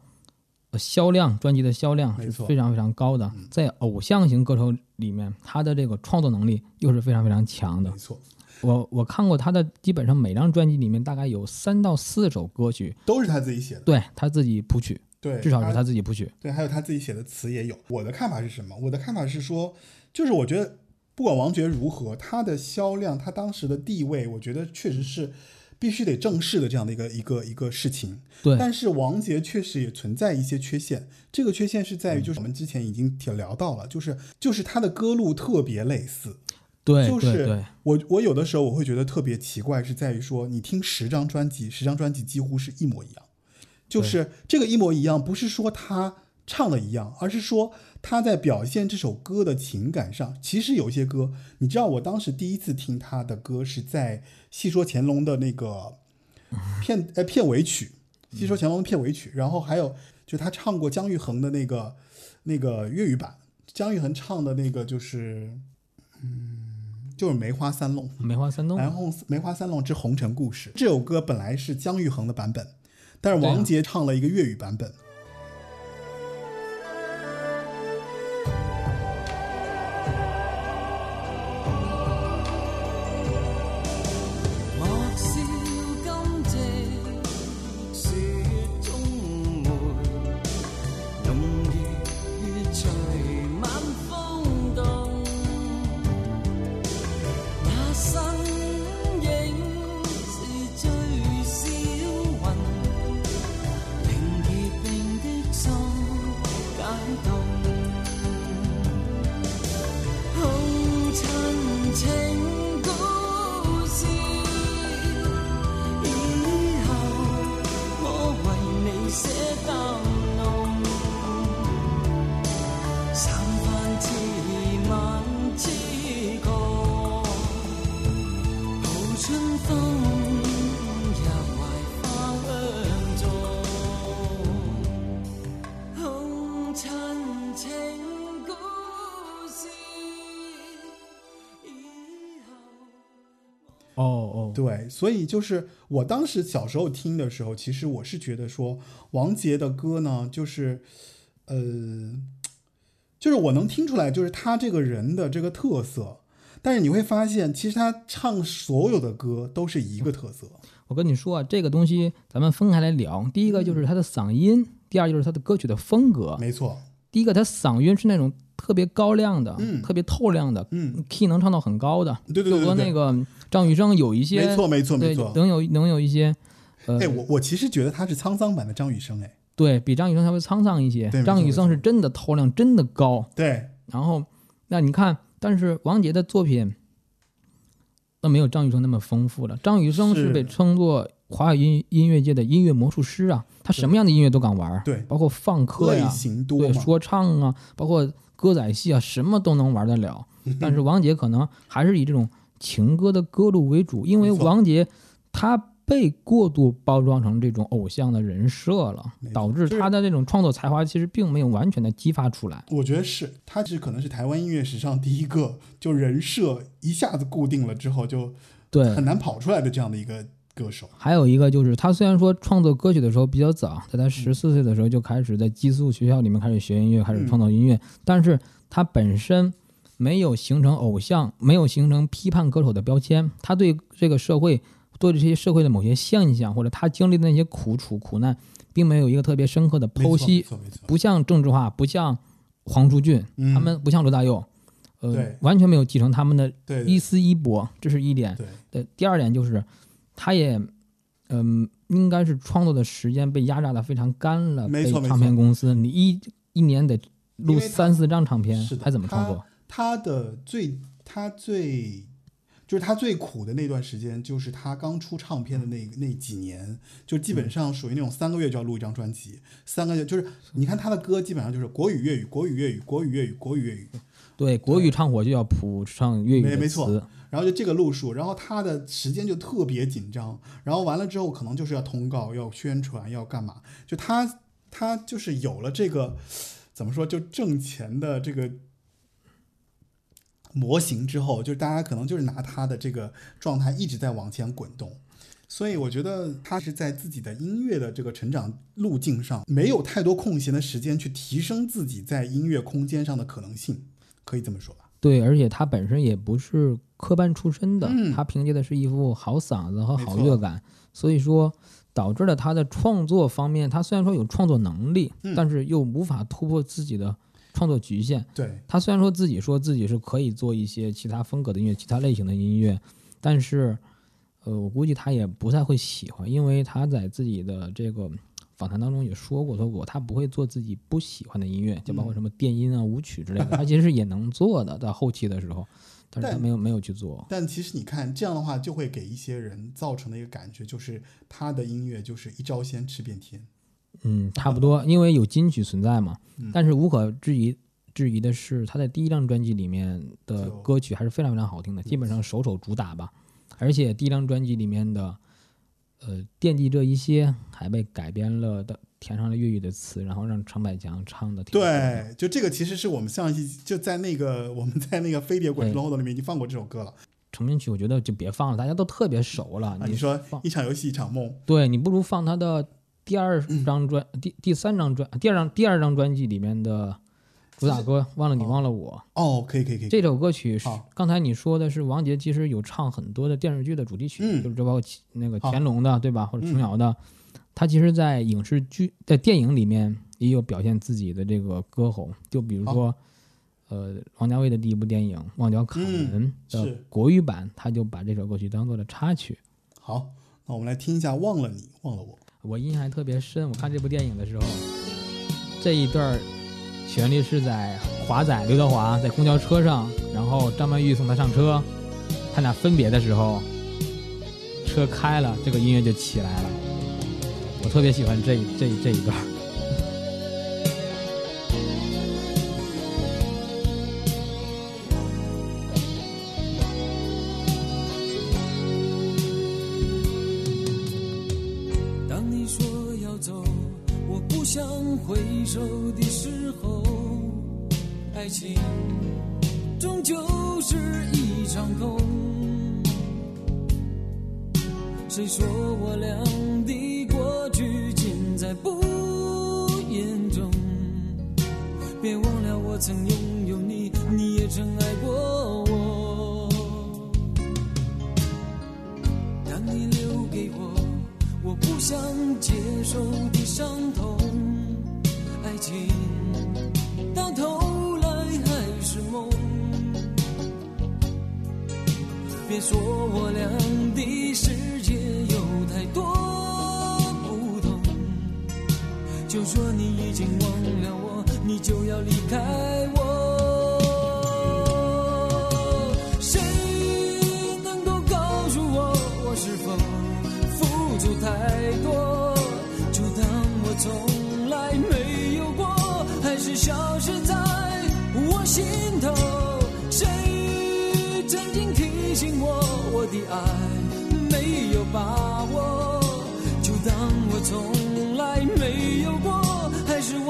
呃销量，专辑的销量是非常非常高的。在偶像型歌手里面，他的这个创作能力又是非常非常强的没。错，我我看过他的，基本上每张专辑里面大概有三到四首歌曲，都是他自己写的。对他自己谱曲，对，至少是他自己谱曲。对，还有他自己写的词也有。我的看法是什么？我的看法是说，就是我觉得不管王爵如何，他的销量，他当时的地位，我觉得确实是必须得正视的这样的一个一个一个事情。对，但是王杰确实也存在一些缺陷，这个缺陷是在于，就是我们之前已经提聊到了，就是就是他的歌路特别类似。对就是我我有的时候我会觉得特别奇怪，是在于说你听十张专辑，十张专辑几乎是一模一样，就是这个一模一样，不是说他唱的一样，而是说他在表现这首歌的情感上，其实有一些歌，你知道，我当时第一次听他的歌是在《戏说乾隆》的那个 片呃片尾曲，《戏说乾隆》的片尾曲，然后还有就他唱过姜育恒的那个那个粤语版，姜育恒唱的那个就是嗯。就是《梅花三弄》，梅花三弄，然后《梅花三弄之红尘故事》这首歌本来是姜育恒的版本，但是王杰唱了一个粤语版本。所以就是我当时小时候听的时候，其实我是觉得说王杰的歌呢，就是，呃，就是我能听出来，就是他这个人的这个特色。但是你会发现，其实他唱所有的歌都是一个特色。我跟你说啊，这个东西咱们分开来聊。第一个就是他的嗓音，第二就是他的歌曲的风格。没错，第一个，他嗓音是那种特别高亮的，嗯。特别透亮的，嗯，key 能唱到很高的，对对对对就和那个张雨生有一些，没错，没错，没对，错。能有能有一些，呃，哎，我我其实觉得他是沧桑版的张雨生，哎，对比张雨生稍微沧桑一些。对张雨生是真的透亮，真的高。对，然后，那你看，但是王杰的作品，那没有张雨生那么丰富了。张雨生是是。被称作华语音音乐界的音乐魔术师啊，他什么样的音乐都敢玩儿，对。包括放歌呀，对说唱啊，包括歌仔戏啊，什么都能玩得了。但是王杰可能还是以这种情歌的歌路为主，因为王杰他被过度包装成这种偶像的人设了导致他的这种创作才华其实并没有完全的激发出来。我觉得是，他是可能是台湾音乐史上第一个就人设一下子固定了之后就对，很难跑出来的这样的一个歌手。还有一个就是，他虽然说创作歌曲的时候比较早，在他十四岁的时候就开始在寄宿学校里面开始学音乐，开始创造音乐，但是他本身没有形成偶像，没有形成批判歌手的标签，他对这个社会，对这些社会的某些现象或者他经历的那些苦楚苦难，并没有一个特别深刻的剖析不像郑智化，不像黄竹俊，嗯。他们不像罗大佑，呃，完全没有继承他们的一丝一搏，这是一点。对。对，第二点就是，他也，嗯，应该是创作的时间被压榨的非常干了，没错唱片公司，你一一年得录三四张唱片是，的还怎么创作？他的最他最就是他最苦的那段时间，就是他刚出唱片的那那几年，就基本上属于那种三个月就要录一张专辑，三个月就是你看他的歌基本上就是国语粤语国语粤语国语粤语国语粤语，对，国语唱火就要谱上粤语的没没错。词，然后就这个路数，然后他的时间就特别紧张，然后完了之后可能就是要通告、要宣传、要干嘛，就他他就是有了这个怎么说，就挣钱的这个模型之后，就大家可能就是拿他的这个状态一直在往前滚动。所以我觉得他是在自己的音乐的这个成长路径上，没有太多空闲的时间去提升自己在音乐空间上的可能性，可以这么说吧？对，而且他本身也不是科班出身的，嗯。他凭借的是一副好嗓子和好乐感，所以说导致了他的创作方面，他虽然说有创作能力，嗯。但是又无法突破自己的创作局限。对，他虽然说自己说自己是可以做一些其他风格的音乐、其他类型的音乐，但是，呃，我估计他也不太会喜欢，因为他在自己的这个访谈当中也说过，说我他不会做自己不喜欢的音乐，就包括什么电音啊、舞曲之类的，他其实也能做的，在后期的时候，但是他没有没有去做。但其实你看这样的话，就会给一些人造成的一个感觉，就是他的音乐就是一招鲜吃遍天。嗯，差不多，因为有金曲存在嘛。嗯但是无可置疑质疑的是，他在第一张专辑里面的歌曲还是非常非常好听的，基本上首首主打吧。而且第一张专辑里面的，呃，惦记这一些还被改编了的，填上了粤语的词，然后让陈百强唱的。，对，就这个其实是我们上一期就在那个我们在那个《飞碟滚石龙后头》里面已经放过这首歌了成名曲我觉得就别放了，大家都特别熟了。啊。你说一场游戏一场梦，对你不如放他的第二张专、第第三张专、第二张第二张专辑里面的主打歌《忘了你忘了我》。哦，可以可以可以，这首歌曲是刚才你说的是王杰，其实有唱很多的电视剧的主题曲，嗯。就是这包括那个乾隆的，对吧？或者琼瑶的，他其实，在影视剧、在电影里面也有表现自己的这个歌喉，就比如说，呃，王家卫的第一部电影《忘掉卡门》的国语版，他就把这首歌曲当做了插曲。好，那我们来听一下《忘了你，忘了我》。我印象还特别深，我看这部电影的时候，这一段旋律是在华仔刘德华在公交车上，然后张曼玉送他上车，他俩分别的时候，车开了，这个音乐就起来了。我特别喜欢这这这一段一场空。谁说我俩的过去尽在不言中？别忘了我曾拥有你，你也曾爱过我。当你留给我我不想接受说我俩的世界有太多不同，就说你已经忘了我，你就要离开我。谁能够告诉我，我是否付出太多？就当我从来没有过，还是消失在我心头。的爱没有把握？就当我从来没有过，还是忘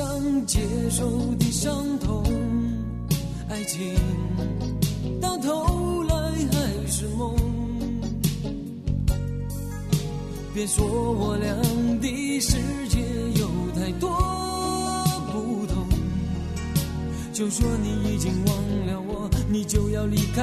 想接受的伤痛，爱情到头来还是梦。别说我俩的世界有太多不同，就说你已经忘了我，你就要离开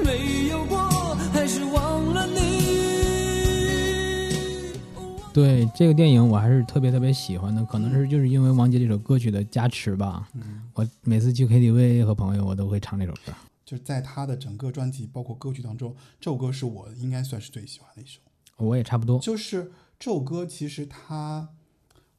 没。对这个电影我还是特别特别喜欢的，可能是就是因为王杰这首歌曲的加持吧。嗯，我每次去 KTV 和朋友，我都会唱这首歌。就是在他的整个专辑包括歌曲当中，这首歌是我应该算是最喜欢的一首。我也差不多。就是这首歌，其实它，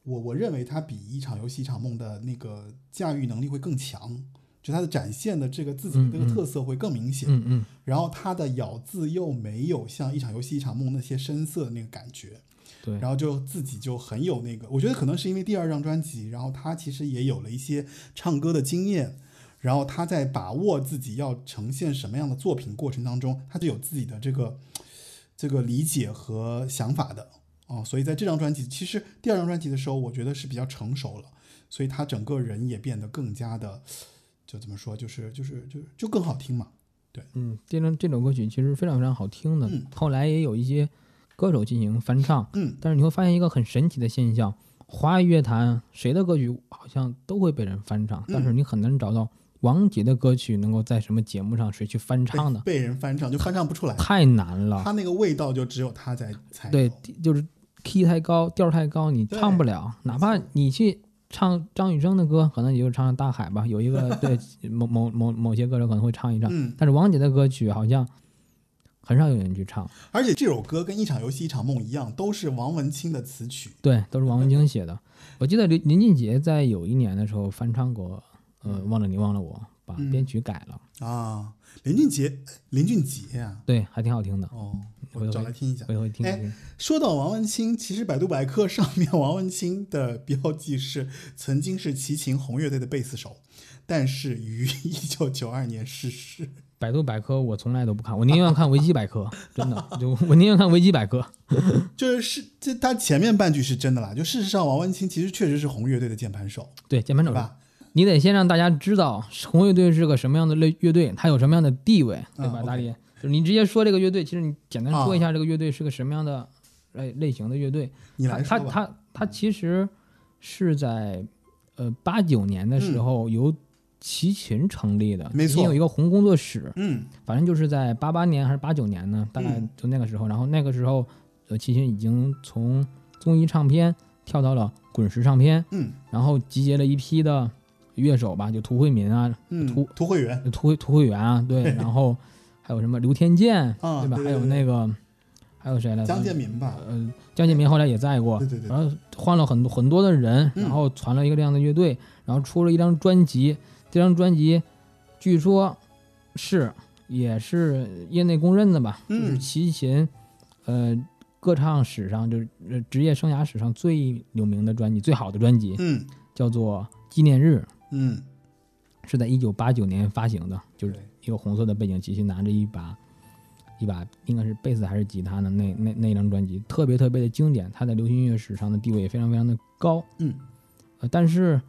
我我认为它比一场游戏一场梦的那个驾驭能力会更强，就它的展现的这个自己的这个特色会更明显。嗯嗯，然后他的咬字又没有像一场游戏一场梦那些深色的那个感觉，对。然后就自己就很有那个，我觉得可能是因为第二张专辑，然后他其实也有了一些唱歌的经验，然后他在把握自己要呈现什么样的作品过程当中，他就有自己的这个这个理解和想法的。哦，所以在这张专辑，其实第二张专辑的时候，我觉得是比较成熟了，所以他整个人也变得更加的，就怎么说，就是就是就就更好听嘛，对。嗯，这张这首歌曲其实非常非常好听的，嗯。后来也有一些歌手进行翻唱，嗯，但是你会发现一个很神奇的现象：华语乐坛谁的歌曲好像都会被人翻唱，但是你很难找到王杰的歌曲能够在什么节目上谁去翻唱的，被人翻唱就翻唱不出来，太难了。他那个味道就只有他在才有对，就是 key 太高，调太高，你唱不了。哪怕你去唱张雨生的歌，可能也就唱唱《大海》吧。有一个对 某某某某些歌手可能会唱一唱，嗯，但是王杰的歌曲好像很少有人去唱。而且这首歌跟一场游戏一场梦一样，都是王文清的词曲。对，都是王文清写的。我记得林林俊杰在有一年的时候翻唱过，呃，忘了你忘了我，把嗯编曲改了，啊，林俊杰，林俊杰啊、对，还挺好听的。哦，我找来听一下。回头听哎听。说到王文清，其实百度百科上面王文清的标记是曾经是齐秦红乐队的贝斯手，但是于一九九二年逝世。百度百科我从来都不看，我宁愿看维基百科，真的，就我宁愿看维基百科。就是这他前面半句是真的啦，就事实上王文清其实确实是红乐队的键盘手，对，键盘手吧？你得先让大家知道红乐队是个什么样的类乐队，它有什么样的地位，对吧？嗯大力，就是你直接说这个乐队，其实你简单说一下这个乐队是个什么样的类类型的乐队。你它来说吧。它它它其实是在呃八九年的时候由齐秦成立的，嗯没错有一个红工作室，嗯。反正就是在八八年还是八九年呢，大概嗯。就那个时候。然后那个时候，呃，齐秦已经从综艺唱片跳到了滚石唱片，嗯。然后集结了一批的乐手吧，就涂慧民啊、嗯，涂涂慧源，涂慧涂慧源啊，对，然后还有什么刘天健，对吧？啊对对还有那个还有谁来着？江建民吧？呃，江建民后来也在过，对对对。然后换了很多很多的人，嗯。然后传了一个这样的乐队，然后出了一张专辑，这张专辑据说是也是业内公认的吧，嗯。就是齐秦，呃，歌唱史上就是呃职业生涯史上最有名的专辑，最好的专辑，嗯。叫做《纪念日》，嗯，是在一九八九年发行的，就是对一个红色的背景，齐秦拿着一把一把应该是贝斯还是吉他呢？那那那张专辑特别特别的经典，它在流行音乐史上的地位也非常非常的高。嗯，呃，但是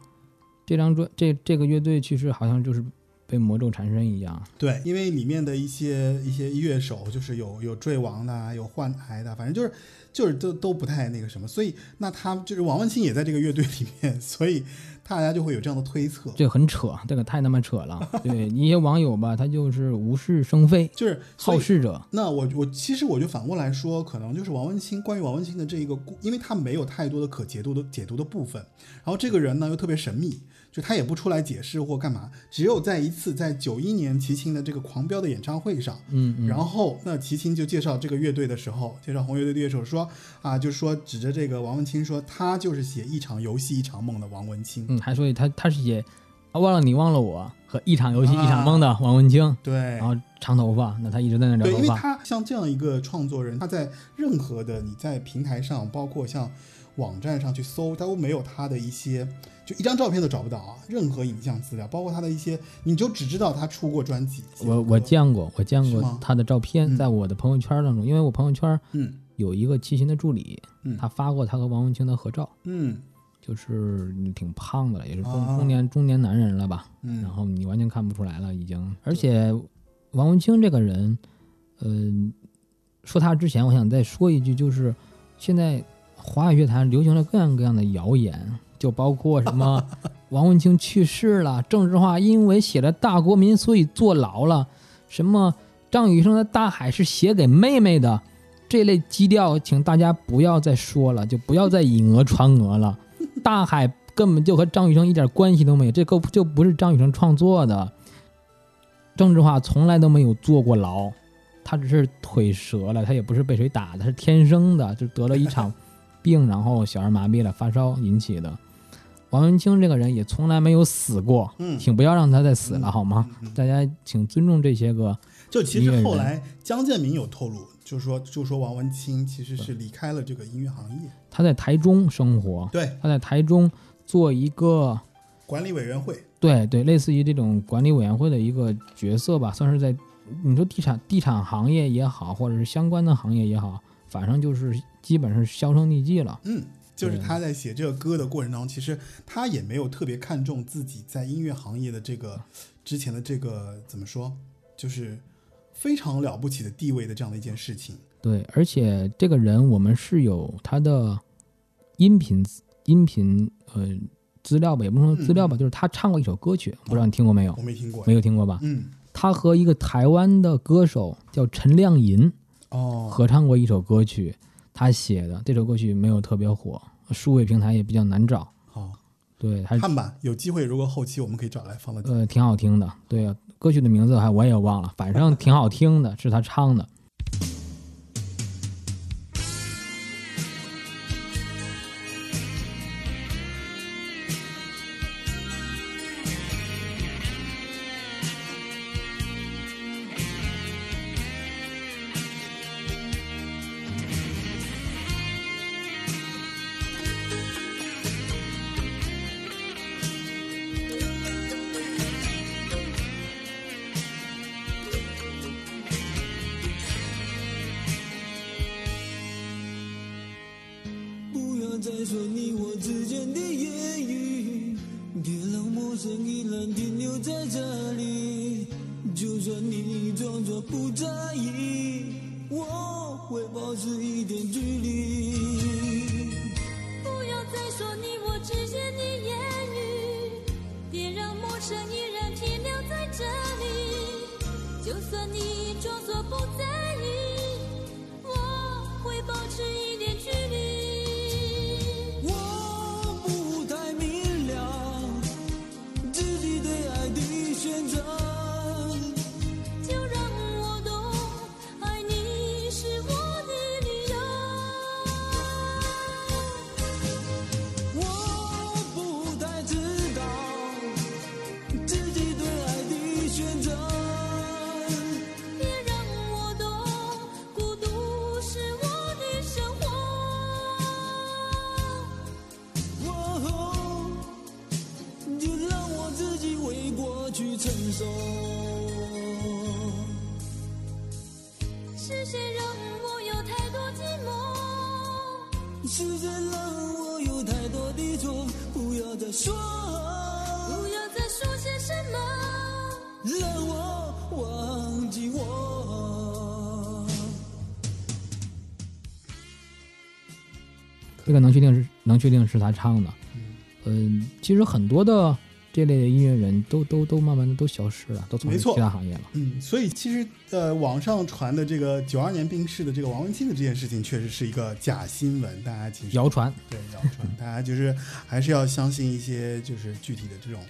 这张专这这个乐队其实好像就是被魔咒缠身一样。对，因为里面的一些一些乐手就是有有坠亡的啊，有患癌的，反正就是就是都都不太那个什么，所以那他就是王文清也在这个乐队里面，所以大家就会有这样的推测，这个很扯，这个太他妈扯了。对一些网友吧，他就是无事生非，就是好事者。那我我其实我就反过来说，可能就是王文清关于王文清的这一个故，因为他没有太多的可解读的解读的部分，然后这个人呢又特别神秘，就他也不出来解释或干嘛，只有在一次在九一年齐秦的这个狂飙的演唱会上，嗯嗯，然后那齐秦就介绍这个乐队的时候，介绍红乐队的乐手说啊，就是说指着这个王文清说他就是写一场游戏一场梦的王文清，嗯，还说他他是写啊忘了你忘了我和一场游戏一场梦的王文清，对，然后长头发，那他一直在那对，因为。他像这样一个创作人，他在任何的你在平台上，包括像网站上去搜，他都没有他的一些，就一张照片都找不到啊，任何影像资料，包括他的一些，你就只知道他出过专辑。我我见过，我见过他的照片，嗯。在我的朋友圈当中，因为我朋友圈嗯。有一个齐秦的助理，嗯。他发过他和王文清的合照，嗯。就是挺胖的了，也是中啊。中年中年男人了吧，嗯，然后你完全看不出来了，已经。而且王文清这个人，嗯、说他之前，我想再说一句，就是现在华语乐坛流行了各样各样的谣言，就包括什么 王文清去世了，郑智化因为写了《大国民》所以坐牢了，什么张雨生的《大海》是写给妹妹的，这类基调，请大家不要再说了，就不要再以讹传讹了。大海根本就和张雨生一点关系都没有，这个就不是张雨生创作的。郑智化从来都没有坐过牢，他只是腿折了，他也不是被谁打的，他是天生的，就得了一场病，然后小儿麻痹了，发烧引起的。王文清这个人也从来没有死过，嗯。请不要让他再死了，嗯好吗？大家请尊重这些个，就其实后来江建民有透露，就说就说王文清其实是离开了这个音乐行业，他在台中生活，对，他在台中做一个管理委员会，对对，类似于这种管理委员会的一个角色吧，算是在你说地产地产行业也好，或者是相关的行业也好，反正就是基本是销声匿迹了。嗯，就是他在写这个歌的过程当中，其实他也没有特别看重自己在音乐行业的这个之前的这个怎么说，就是非常了不起的地位的这样的一件事情。对，而且这个人我们是有他的音频音频呃资料吧，也不能说资料吧，就是他唱过一首歌曲，不知道你听过没有我？没听过，没有听过吧？嗯，他和一个台湾的歌手叫陈亮银哦，合唱过一首歌曲，他写的这首歌曲没有特别火，数位平台也比较难找。好，对，还是看吧，有机会如果后期我们可以找来放到。呃挺好听的。对啊，歌曲的名字还我也忘了，反正挺好听的，是他唱的。他唱的。嗯，其实很多的这类的音乐人都都都慢慢的都消失了，都从事没错其他行业了。嗯，所以其实呃，网上传的这个九二年病逝的这个王文清的这件事情，确实是一个假新闻，大家其实谣传，对谣传，大家就是还是要相信一些就是具体的这种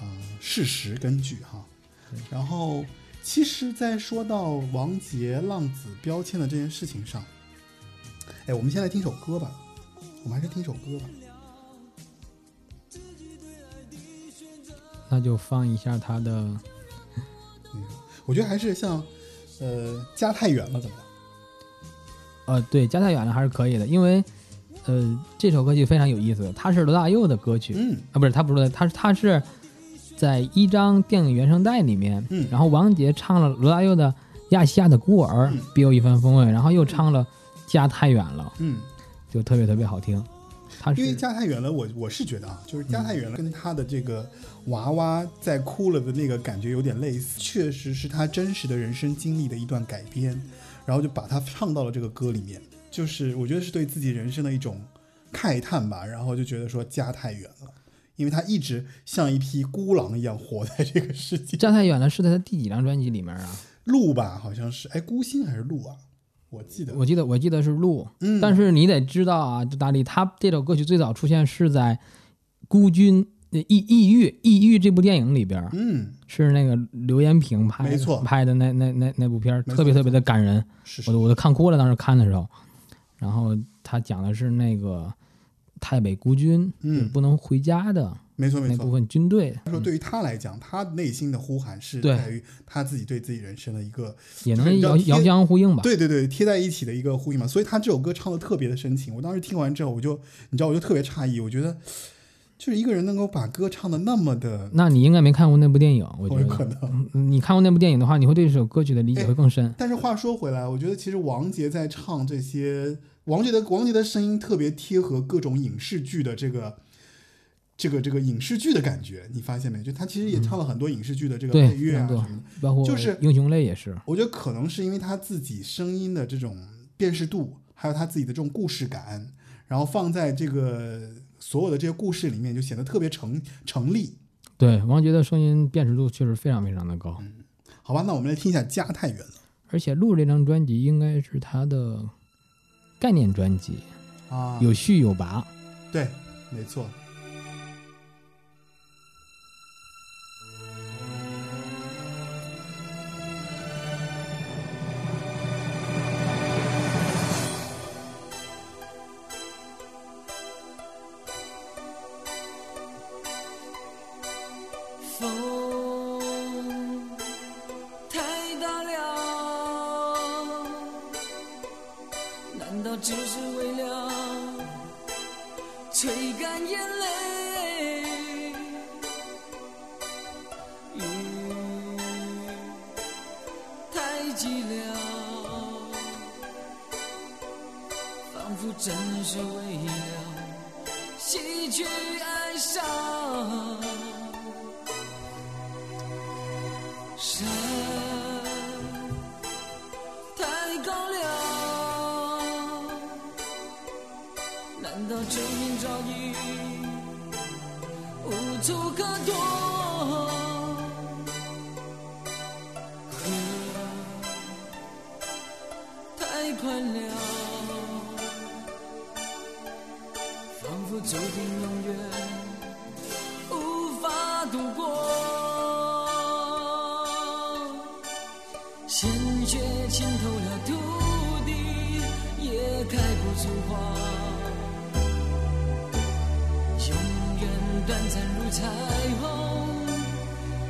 呃事实根据哈。然后，其实，在说到王杰浪子标签的这件事情上，哎，我们先来听首歌吧，我们还是听首歌吧。那就放一下他的。我觉得还是像呃家太远了，怎么样？呃，对，家太远了还是可以的，因为呃这首歌曲非常有意思，它是罗大佑的歌曲，嗯啊，不是，他不是他是他是在一张电影原声带里面，嗯然后王杰唱了罗大佑的《亚细亚的孤儿》嗯别有一番风味，然后又唱了《家太远了嗯，》，就特别特别好听。他因为是家太远了，我我是觉得啊，就是家太远了，跟他的这个娃娃在哭了的那个感觉有点类似，确实是他真实的人生经历的一段改编，然后就把它唱到了这个歌里面，就是我觉得是对自己人生的一种慨叹吧，然后就觉得说家太远了，因为他一直像一匹孤狼一样活在这个世界。家太远了是在他第几张专辑里面啊？鹿吧，好像是，哎，孤星还是鹿啊？我记得，我记得我记得是鹿，嗯，但是你得知道啊，就大力他这首歌曲最早出现是在《孤军》那异异域异域这部电影里边，嗯，是那个刘延平拍的没错。拍的那那那那部片特别特别的感人，是是我都我都看哭了，当时看的时候。然后他讲的是那个太北孤军，嗯不能回家的没错没错。那部分军队，他说，对于他来讲，他内心的呼喊是在于他自己对自己人生的一个，也能遥遥相呼应吧。对对对，贴在一起的一个呼应嘛。所以他这首歌唱的特别的深情。我当时听完之后，我就你知道，我就特别诧异，我觉得就是一个人能够把歌唱的那么的，那你应该没看过那部电影，我觉得可。能。嗯你看过那部电影的话，你会对这首歌曲的理解哎会更深。但是话说回来，我觉得其实王杰在唱这些，王杰的王杰的声音特别贴合各种影视剧的这个。这个这个影视剧的感觉，你发现没？就他其实也唱了很多影视剧的这个配乐啊什么的。包括就是英雄类也是。我觉得可能是因为他自己声音的这种辨识度，还有他自己的这种故事感，然后放在这个所有的这些故事里面，就显得特别成成立。对，王杰的声音辨识度确实非常非常的高，好吧，那我们来听一下《家太远了而且《录》这张专辑应该是他的概念专辑，》啊有序有拔。对，没错。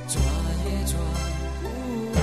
抓也抓不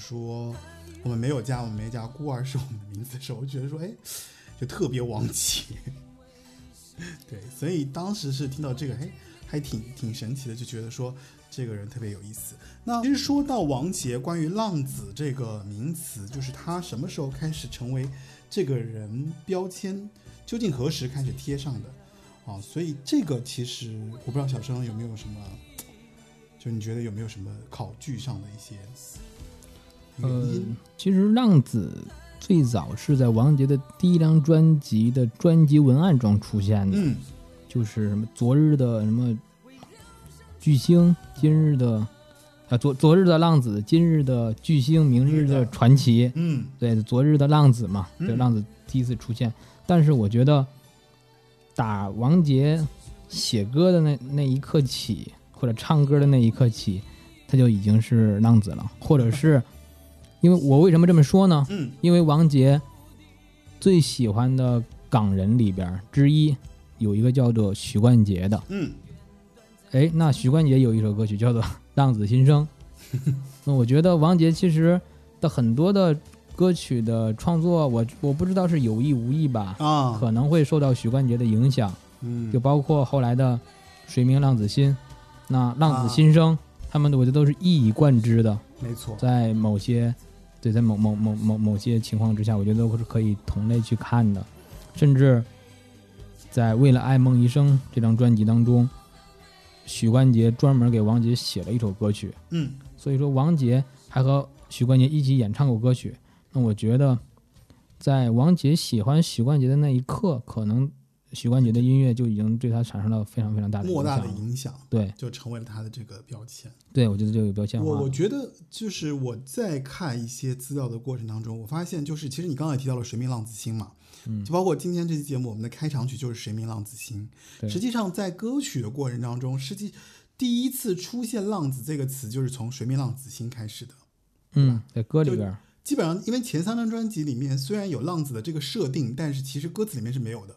说我们没有家，我们没家，孤儿是我们的名字的时候，我就觉得说，哎，就特别王杰。对，所以当时是听到这个，哎，还挺挺神奇的，就觉得说这个人特别有意思。那其实说到王杰，关于浪子这个名词，就是他什么时候开始成为这个人标签，究竟何时开始贴上的？啊，所以这个其实我不知道小生有没有什么，就你觉得有没有什么考据上的一些原呃？，其实浪子最早是在王杰的第一张专辑的专辑文案中出现的，嗯就是什么昨日的什么巨星，今日的啊昨昨日的浪子，今日的巨星，明日的传奇。嗯对，昨日的浪子嘛，嗯对，浪子第一次出现。但是我觉得，打王杰写歌的那那一刻起，或者唱歌的那一刻起，他就已经是浪子了，或者是因为我为什么这么说呢？嗯。因为王杰最喜欢的港人里边之一有一个叫做许冠杰的，嗯。哎，那许冠杰有一首歌曲叫做《浪子心声》。那我觉得王杰其实的很多的歌曲的创作，我我不知道是有意无意吧，啊，可能会受到许冠杰的影响，嗯。就包括后来的《水明浪子心》，那《浪啊子心声》他们的我觉得都是一以贯之的，没错，在某些对在某某某某某些情况之下，我觉得都是可以同类去看的，甚至在《为了爱梦一生》这张专辑当中，许冠杰专门给王杰写了一首歌曲，嗯所以说王杰还和许冠杰一起演唱过歌曲。那我觉得，在王杰喜欢许冠杰的那一刻，可能许冠杰的音乐就已经对他产生了非常非常大的影莫大的。影响，对就成为了他的这个标签。对，我觉得这个标签化我。我觉得就是我在看一些资料的过程当中，我发现就是其实你刚才也提到了《谁命浪子心》嘛，嗯就包括今天这期节目我们的开场曲就是《谁命浪子心》。实际上在歌曲的过程当中，实际第一次出现“浪子”这个词就是从《谁命浪子心》开始的。嗯，在歌里边，基本上，因为前三张专辑里面虽然有浪子的这个设定，但是其实歌词里面是没有的，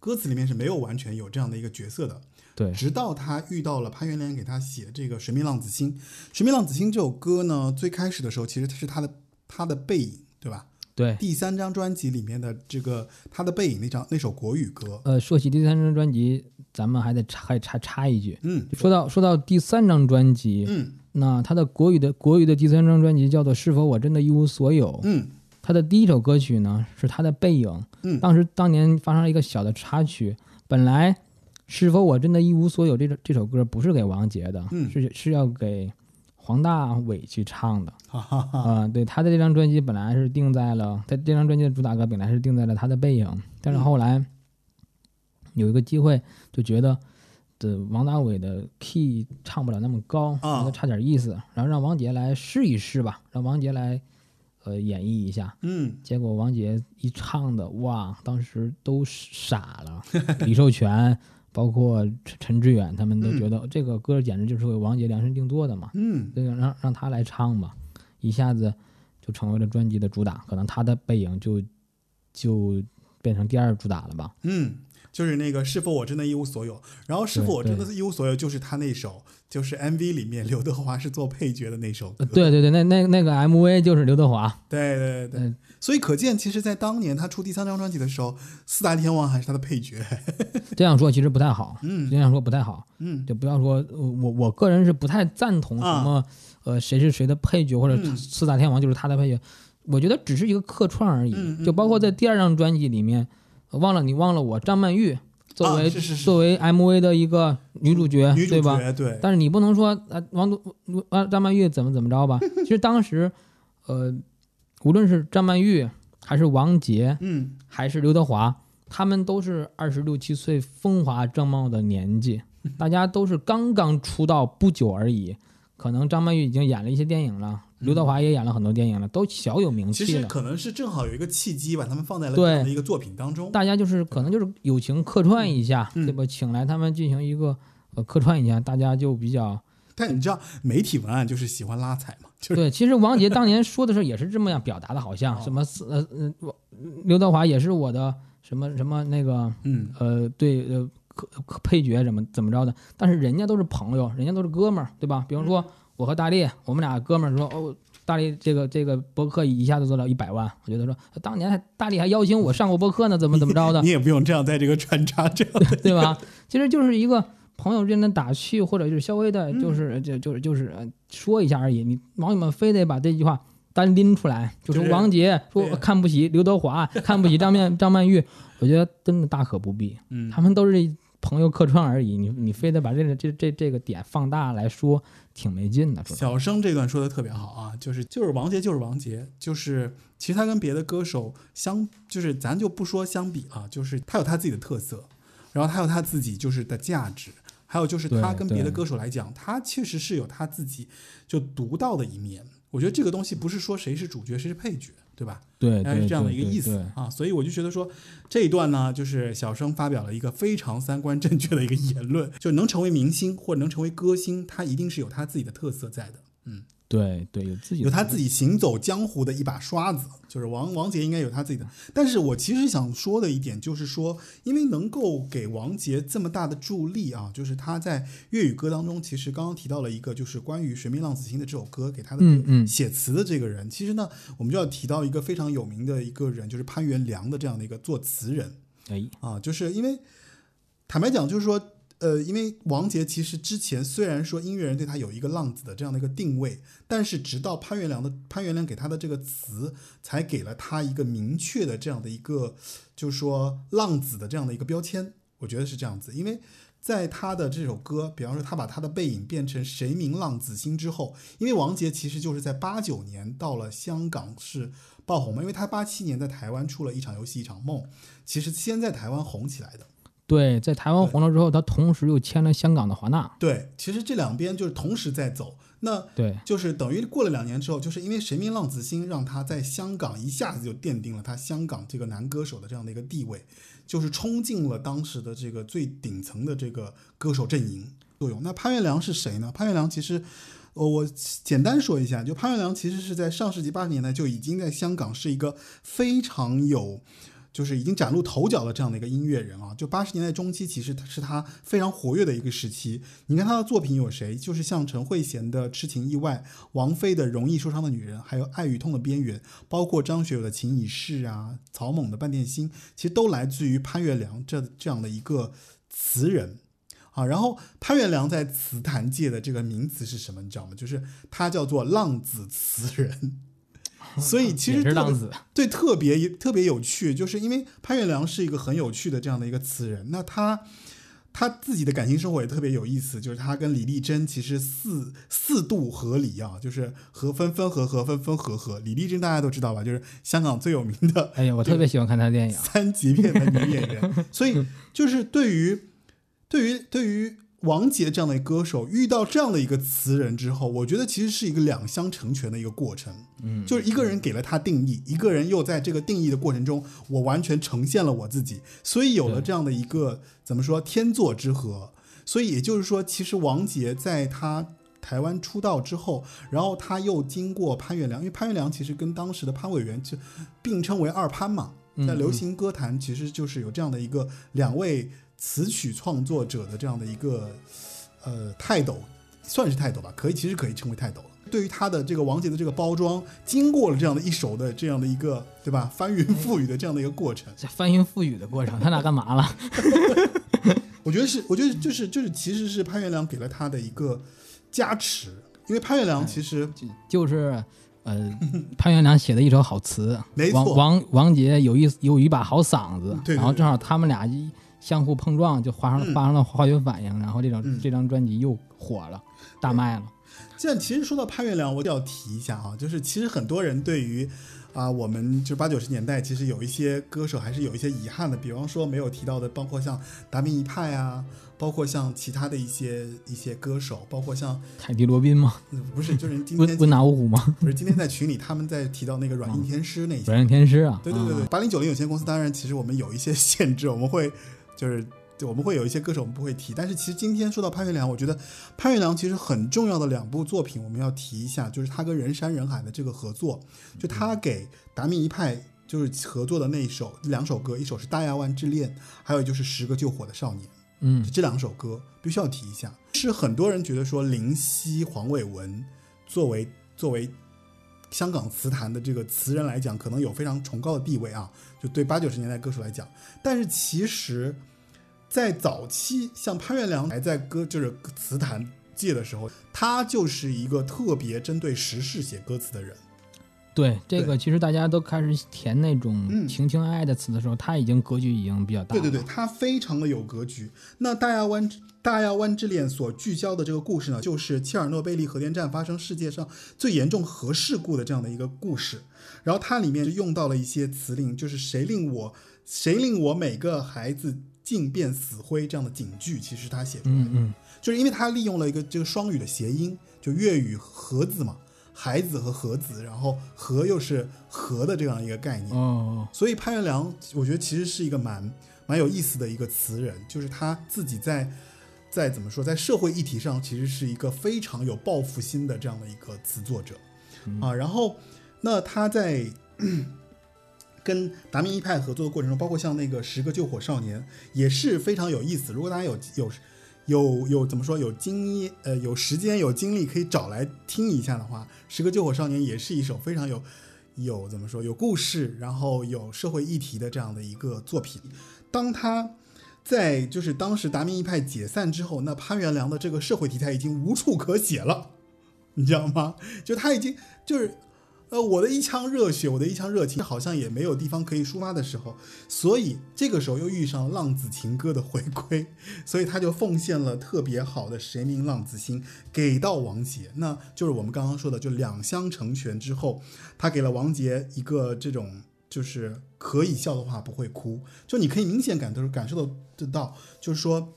歌词里面是没有完全有这样的一个角色的。对，直到他遇到了潘元莲给他写这个《水面浪子心》，《水面浪子心》这首歌呢，最开始的时候其实是他的他的背影，对吧？对，第三张专辑里面的这个他的背影那张那首国语歌，呃，说起第三张专辑，咱们还得插还插插一句，嗯。说到说到第三张专辑，嗯那他的国语的国语的第三张专辑叫做《是否我真的一无所有》。嗯。他的第一首歌曲呢是他的背影，嗯。当时当年发生了一个小的插曲，本来《是否我真的一无所有》这首这首歌不是给王杰的，嗯是是要给黄大炜去唱的。啊、对，他的这张专辑本来是定在了他这张专辑的主打歌本来是定在了他的背影，但是后来有一个机会就觉得这王大炜的 key 唱不了那么高，啊觉得差点意思，然后让王杰来试一试吧，让王杰来呃演绎一下。嗯结果王杰一唱的，哇，当时都傻了。李寿全，包括陈陈志远，他们都觉得这个歌简直就是为王杰量身定做的嘛。嗯对让让他来唱吧，一下子就成为了专辑的主打，可能他的背影就就变成第二主打了吧。嗯，就是那个是否我真的一无所有，然后是否我真的是一无所有，就是他那首就是 MV 里面刘德华是做配角的那首歌，呃对对对，那那那个 MV 就是刘德华，对对对，嗯。所以可见，其实，在当年他出第三张专辑的时候，四大天王还是他的配角。这样说其实不太好，嗯这样说不太好，嗯就不要说呃我我个人是不太赞同什么、呃谁是谁的配角或者四大天王就是他的配角，我觉得只是一个客串而已。就包括在第二张专辑里面，呃忘了你忘了我张曼玉作为、作为 MV 的一个女主角，女主对吧？对，但是你不能说啊，王都啊张曼玉怎么怎么着吧？其实当时，呃，无论是张曼玉还是王杰嗯还是刘德华，他们都是二十六七岁风华正茂的年纪，大家都是刚刚出道不久而已。可能张曼玉已经演了一些电影了，刘德华也演了很多电影了，都小有名气了。其实可能是正好有一个契机，把他们放在了对这样的一个作品当中。大家就是可能就是友情客串一下，嗯对吧？请来他们进行一个呃客串一下，大家就比较但你知道，媒体文案就是喜欢拉踩嘛，就是对，其实王杰当年说的时候也是这么样表达的，好像哦什么四呃呃，刘德华也是我的什么什么那个嗯呃对呃配角怎么怎么着的，但是人家都是朋友，人家都是哥们儿，对吧？比方说我和大力，我们俩哥们儿说哦。大力这个这个博客一下子做到一百万，我觉得说当年还大力还邀请我上过博客呢，怎么怎么着的你，也不用这样在这个穿插这样的，对吧？其实就是一个朋友之间的打趣，或者就是稍微的，嗯就是就就是就是呃说一下而已。你网友们非得把这句话单拎出来，就就是说王杰说看不起刘德华，看不起张曼张曼玉，我觉得真的大可不必。嗯他们都是朋友客串而已，你你非得把这个这这这个点放大来说，挺没劲的。小生这段说的特别好啊，就是就是王杰就是王杰，就是其实他跟别的歌手相，就是咱就不说相比啊，就是他有他自己的特色，然后他有他自己就是的价值，还有就是他跟别的歌手来讲，他确实是有他自己就独到的一面。我觉得这个东西不是说谁是主角谁是配角，对吧？对对大概是这样的一个意思啊，所以我就觉得说这一段呢，就是小生发表了一个非常三观正确的一个言论，就能成为明星或者能成为歌星，他一定是有他自己的特色在的。对对，有自己有他自己行走江湖的一把刷子，就是王王杰应该有他自己的。但是我其实想说的一点就是说，因为能够给王杰这么大的助力啊，就是他在粤语歌当中，其实刚刚提到了一个，就是关于《水命浪子心》的这首歌给他的写词的这个人。其实呢，我们就要提到一个非常有名的一个人，就是潘元良的这样的一个作词人。哎，啊，就是因为坦白讲，就是说，呃，因为王杰其实之前虽然说音乐人对他有一个浪子的这样的一个定位，但是直到潘元良的潘元良给他的这个词，才给了他一个明确的这样的一个，就是说浪子的这样的一个标签。我觉得是这样子，因为在他的这首歌，比方说他把他的背影变成谁名浪子心之后，因为王杰其实就是在八九年到了香港是爆红嘛，因为他八七年在台湾出了一场游戏一场梦，其实先在台湾红起来的。对，在台湾红了之后，他同时又签了香港的华纳。对，其实这两边就是同时在走，那对，就是等于过了两年之后，就是因为《神明浪子心》让他在香港一下子就奠定了他香港这个男歌手的这样的一个地位，就是冲进了当时的这个最顶层的这个歌手阵营作用。那潘元良是谁呢？潘元良其实，呃，我简单说一下，就潘元良其实是在上世纪八十年代就已经在香港是一个非常有。就是已经崭露头角的这样的一个音乐人啊，就八十年代中期，其实是他非常活跃的一个时期。你看他的作品有谁？就是像陈慧娴的《痴情意外》，王菲的《容易受伤的女人》，还有《爱与痛的边缘》，包括张学友的《情已逝》啊，草蜢的《半点心》，其实都来自于潘月良这这样的一个词人。啊，然后潘元良在词坛界的这个名词是什么？你知道吗？就是他叫做浪子词人。所以其实特子。对，特别特别有趣，就是因为潘元良是一个很有趣的这样的一个词人，那他他自己的感情生活也特别有意思，就是他跟李丽珍其实四四度合离啊，就是和分分合合分分合合。李丽珍大家都知道吧，就是香港最有名的哎呀，我特别喜欢看他的电影。三级片的女演员，所以就是对于对于对于王杰这样的歌手遇到这样的一个词人之后，我觉得其实是一个两相成全的一个过程。嗯，就是一个人给了他定义，一个人又在这个定义的过程中，我完全呈现了我自己，所以有了这样的一个怎么说天作之合。所以也就是说，其实王杰在他台湾出道之后，然后他又经过潘越良，因为潘越良其实跟当时的潘伟元就并称为二潘嘛，嗯在流行歌坛其实就是有这样的一个两位词曲创作者的这样的一个呃泰斗，算是泰斗吧，可以其实可以称为泰斗了。对于他的这个王杰的这个包装，经过了这样的一首的这样的一个对吧翻云覆雨的这样的一个过程，这翻云覆雨的过程，他俩干嘛了？我觉得是，我觉得就是就是其实是潘元良给了他的一个加持，因为潘元良其实就就是呃，潘元良写的一首好词，没错王王王杰有一有一把好嗓子，对对然后正好他们俩一相互碰撞，就发生了发生了化学反应，然后这张、嗯这张专辑又火了，大卖了。这样，其实说到潘月良，我要提一下啊，就是其实很多人对于啊、我们就八九十年代，其实有一些歌手还是有一些遗憾的，比方说没有提到的，包括像达明一派啊，包括像其他的一些一些歌手，包括像凯蒂罗宾吗？呃不是，就是今天温温拿五虎吗？不是今天在群里他们在提到那个软硬天师那些，软硬天师啊，对对对对，啊八零九零有限公司当然其实我们有一些限制，我们会就是我们会有一些歌手我们不会提，但是其实今天说到潘月良，我觉得潘月良其实很重要的两部作品我们要提一下，就是他跟人山人海的这个合作，就他给达明一派。就是合作的那一首两首歌，一首是《大亚湾之恋》，还有就是《十个救火的少年》。嗯，这两首歌必须要提一下。是很多人觉得说林夕、黄伟文作为作为香港词坛的这个词人来讲，可能有非常崇高的地位啊，就对八九十年代歌手来讲。但是其实，在早期，像潘越良还在歌就是词坛界的时候，他就是一个特别针对时事写歌词的人。对这个其实大家都开始填那种嗯情情爱爱的词的时候，他已经格局已经比较大了。对对对，他非常的有格局。那大亚湾大亚湾之恋所聚焦的这个故事呢，就是切尔诺贝利核电站发生世界上最严重核事故的这样的一个故事。然后它里面就用到了一些词令，就是谁令我谁令我每个孩子尽变死灰这样的警句，其实他写出来的。嗯嗯，就是因为他利用了一个这个双语的谐音，就粤语盒子嘛，孩子和盒子，然后和又是和的这样一个概念。哦，所以潘元良，我觉得其实是一个蛮蛮有意思的一个词人，就是他自己在在怎么说，在社会议题上，其实是一个非常有抱负心的这样的一个词作者啊。然后，那他在 跟达明一派合作的过程中，包括像那个《十个救火少年》，也是非常有意思。如果大家有有有有怎么说有经验呃有时间有精力可以找来听一下的话，《十个救火少年》也是一首非常有有怎么说有故事，然后有社会议题的这样的一个作品。当他在就是当时达明一派解散之后，那潘元良的这个社会题材已经无处可写了，你知道吗？就他已经就是。呃，我的一腔热血，我的一腔热情，好像也没有地方可以抒发的时候，所以这个时候又遇上浪子情歌的回归，所以他就奉献了特别好的《谁明浪子心》给到王杰，那就是我们刚刚说的，就两相成全之后，他给了王杰一个这种就是可以笑的话不会哭，就你可以明显感都感受得得到，就是说。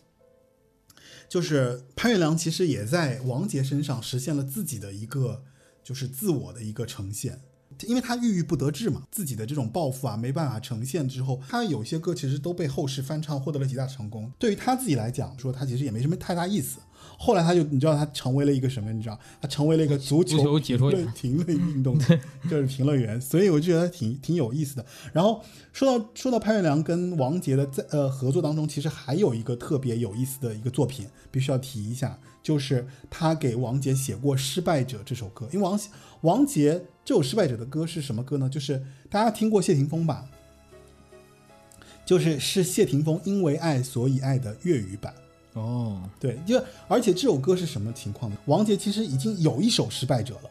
就是潘元良其实也在王杰身上实现了自己的一个就是自我的一个呈现，因为他郁郁不得志嘛，自己的这种抱负啊没办法呈现之后，他有些歌其实都被后世翻唱，获得了极大成功。对于他自己来讲，说他其实也没什么太大意思。后来他就你知道他成为了一个什么？你知道他成为了一个足球足球解说员评论评论运动就是评论员，所以我就觉得挺挺有意思的。然后说到说到潘越良跟王杰的在呃合作当中，其实还有一个特别有意思的一个作品，必须要提一下，就是他给王杰写过《失败者》这首歌。因为王王杰这首《失败者》的歌是什么歌呢？就是大家听过谢霆锋吧？就是是谢霆锋因为爱所以爱的粤语版。哦，对，就而且这首歌是什么情况呢？王杰其实已经有一首《失败者》了，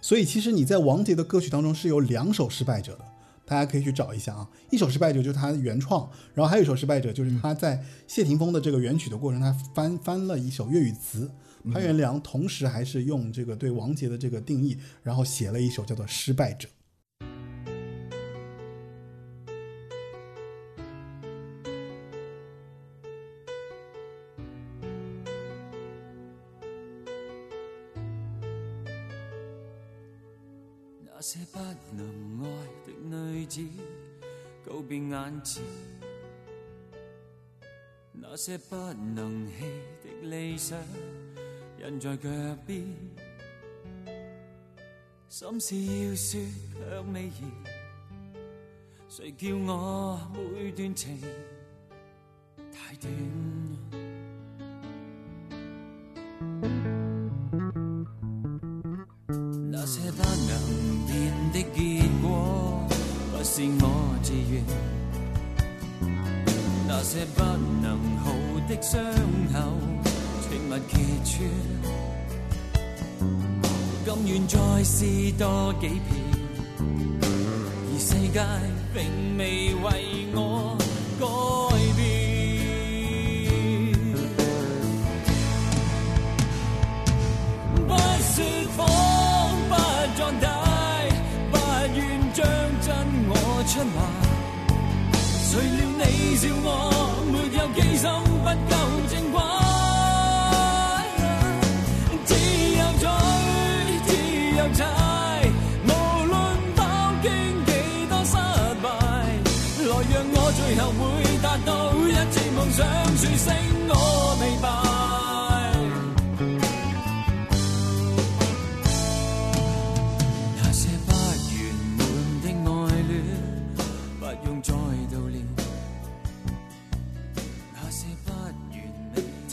所以其实你在王杰的歌曲当中是有两首《失败者》的，大家可以去找一下啊。一首《失败者》就是他原创，然后还有一首《失败者》就是他在谢霆锋的这个原曲的过程，他翻翻了一首粤语词。潘元良同时还是用这个对王杰的这个定义，然后写了一首叫做《失败者》。那些不能子告別眼前，那些不能弃的理想印在脚邊，心事要說卻未言，誰叫我每段情太短？那些不能變的結，是我自愿；那些不能好的伤口，请勿揭穿。甘愿再试多几遍，而世界并未为我笑我没有机心不够正规，只有追，只有猜，无论饱经几多失败，来让我最后会达到一次梦想说声。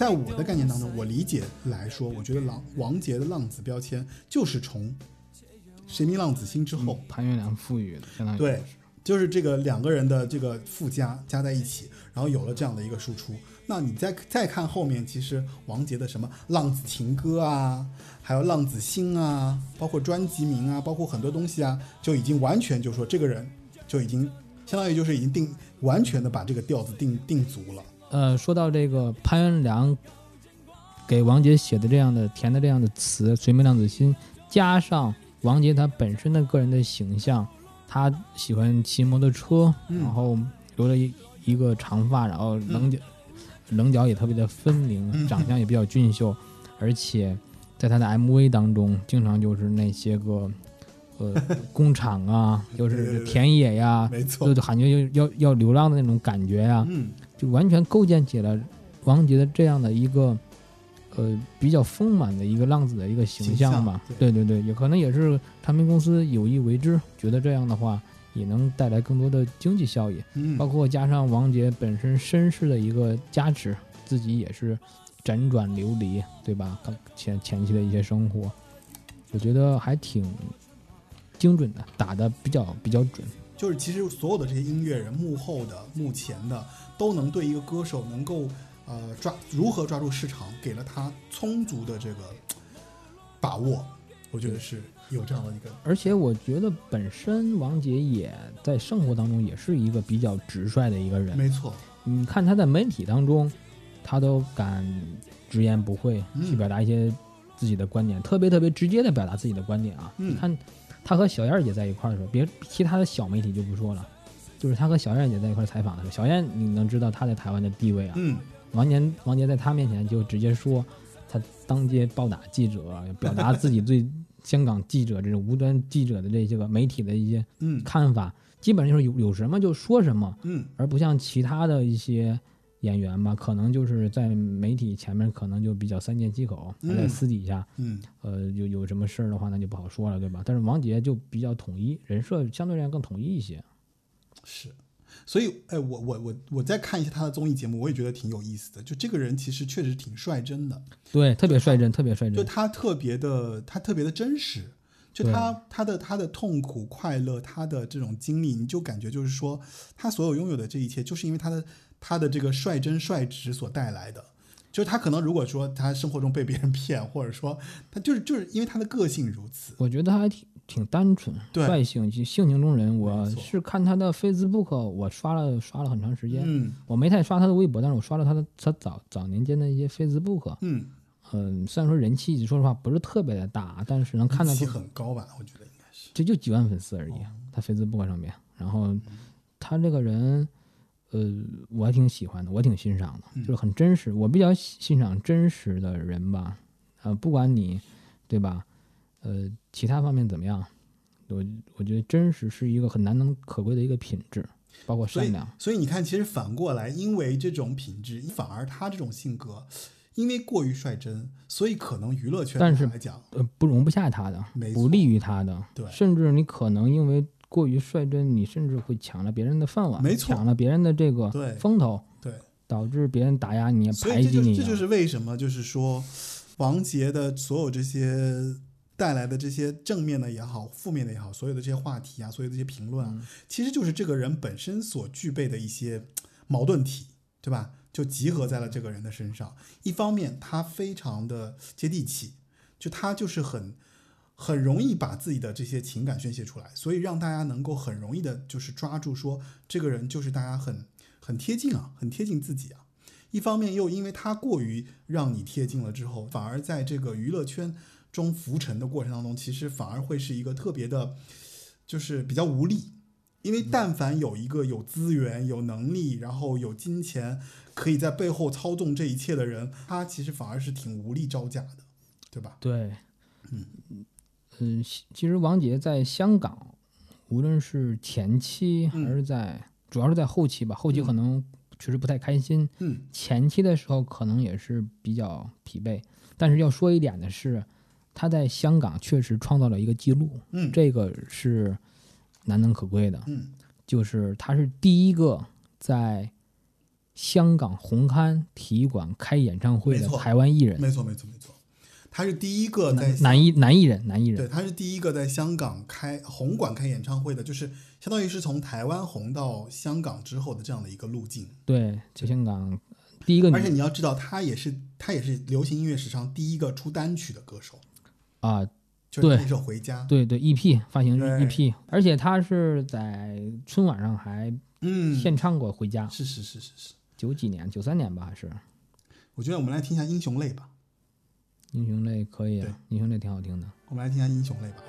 在我的概念当中，我理解来说，我觉得王王杰的浪子标签就是从《谁明浪子心》之后，潘元良赋予的，相当于对，就是这个两个人的这个附加加在一起，然后有了这样的一个输出。那你再再看后面，其实王杰的什么《浪子情歌》啊，还有《浪子心》啊，包括专辑名啊，包括很多东西啊，就已经完全就说这个人就已经相当于就是已经定完全的把这个调子定定足了。呃，说到这个潘元良给王杰写的这样的填的这样的词《随梦浪子心》，加上王杰他本身的个人的形象，他喜欢骑摩托车，嗯。然后留了一一个长发，然后棱角、棱角也特别的分明，嗯。长相也比较俊秀，而且在他的 MV 当中，经常就是那些个。呃，工厂啊，就是田野呀，没错。就感觉要要要流浪的那种感觉呀，嗯，就完全构建起了王杰的这样的一个呃比较丰满的一个浪子的一个形象吧。象对对对，也可能也是唱片公司有意为之，觉得这样的话也能带来更多的经济效益。嗯，包括加上王杰本身身世的一个加持，自己也是辗转流离，对吧？前前期的一些生活，我觉得还挺精准的，打的比较比较准。就是其实所有的这些音乐人，幕后的、幕前的，都能对一个歌手能够呃抓如何抓住市场，给了他充足的这个把握。我觉得是有这样的一个，而且我觉得本身王杰也在生活当中也是一个比较直率的一个人。没错，你看他在媒体当中，他都敢直言不讳嗯去表达一些自己的观点，特别特别直接的表达自己的观点啊。嗯你看他和小燕儿姐在一块儿的时候，别其他的小媒体就不说了，就是他和小燕姐在一块采访的时候，小燕你能知道他在台湾的地位啊？嗯，王杰王杰在他面前就直接说，他当街暴打记者，表达自己对香港记者这种无端记者的这些个媒体的一些嗯看法，基本上就是有有什么就说什么，嗯而不像其他的一些演员吧，可能就是在媒体前面可能就比较三缄其口，嗯在私底下，嗯，呃，有有什么事儿的话，那就不好说了，对吧？但是王杰就比较统一，人设相对来讲更统一一些。是。所以，哎，我我我我在看一些他的综艺节目，我也觉得挺有意思的。就这个人其实确实挺率真的，对，特别率真，特别率真。就他特别的，他特别的真实。就他他的他的痛苦、快乐，他的这种经历，你就感觉就是说，他所有拥有的这一切，就是因为他的他的这个率真率直所带来的。就是他可能如果说他生活中被别人骗，或者说他就是 就是因为他的个性如此。我觉得他还挺挺单纯、对率性、就性情中人。我是看他的 Facebook，我刷了刷了很长时间。嗯我没太刷他的微博，但是我刷了他的他早早年间的一些 Facebook。嗯，嗯，虽然说人气说实话不是特别的大，但是能看到人气很高吧？我觉得应该是。这就几万粉丝而已，哦他 Facebook 上面。然后他这个人，呃，我还挺喜欢的，我挺欣赏的，嗯就是很真实。我比较欣赏真实的人吧，呃，不管你，对吧？呃，其他方面怎么样，我我觉得真实是一个很难能可贵的一个品质，包括善良。，所以你看，其实反过来，因为这种品质，反而他这种性格，因为过于率真，所以可能娱乐圈但是来讲，呃，不容不下他的不利于他的，对甚至你可能因为过于率真，你甚至会抢了别人的饭碗，没错抢了别人的这个对风头，对，导致别人打压你、这排挤你啊。就是这就是为什么，就是说，王杰的所有这些带来的这些正面的也好，负面的也好，所有的这些话题啊，所有的这些评论啊，嗯其实就是这个人本身所具备的一些矛盾体，对吧？就集合在了这个人的身上。一方面，他非常的接地气，就他就是很很容易把自己的这些情感宣泄出来，所以让大家能够很容易的，就是抓住说这个人就是大家很很贴近啊，很贴近自己啊。一方面又因为他过于让你贴近了之后，反而在这个娱乐圈中浮沉的过程当中，其实反而会是一个特别的，就是比较无力。因为但凡有一个有资源、有能力，然后有金钱，可以在背后操纵这一切的人，他其实反而是挺无力招架的，对吧？对，嗯其其实王杰在香港，无论是前期还是在，主要是在后期吧，后期可能确实不太开心，嗯前期的时候可能也是比较疲惫。但是要说一点的是，他在香港确实创造了一个记录，嗯这个是难能可贵的。嗯就是他是第一个在香港红磡体育馆开演唱会的台湾艺人，没错没错没错，他是第一个在男男艺男艺人，男艺人。对，。他是第一个在香港开红馆开演唱会的，就是相当于是从台湾红到香港之后的这样的一个路径。对，在香港第一个而且你要知道，他也是他也是流行音乐史上第一个出单曲的歌手，啊，对就是那首《回家》。对对，EP 发行对。EP，而且他是在春晚上还嗯，献唱过《回家》，是是是是是。九几年，九三年吧，还是。我觉得我们来听一下《英雄泪》吧，英雄类可以啊，英雄类挺好听的。我们来听下《英雄类》吧。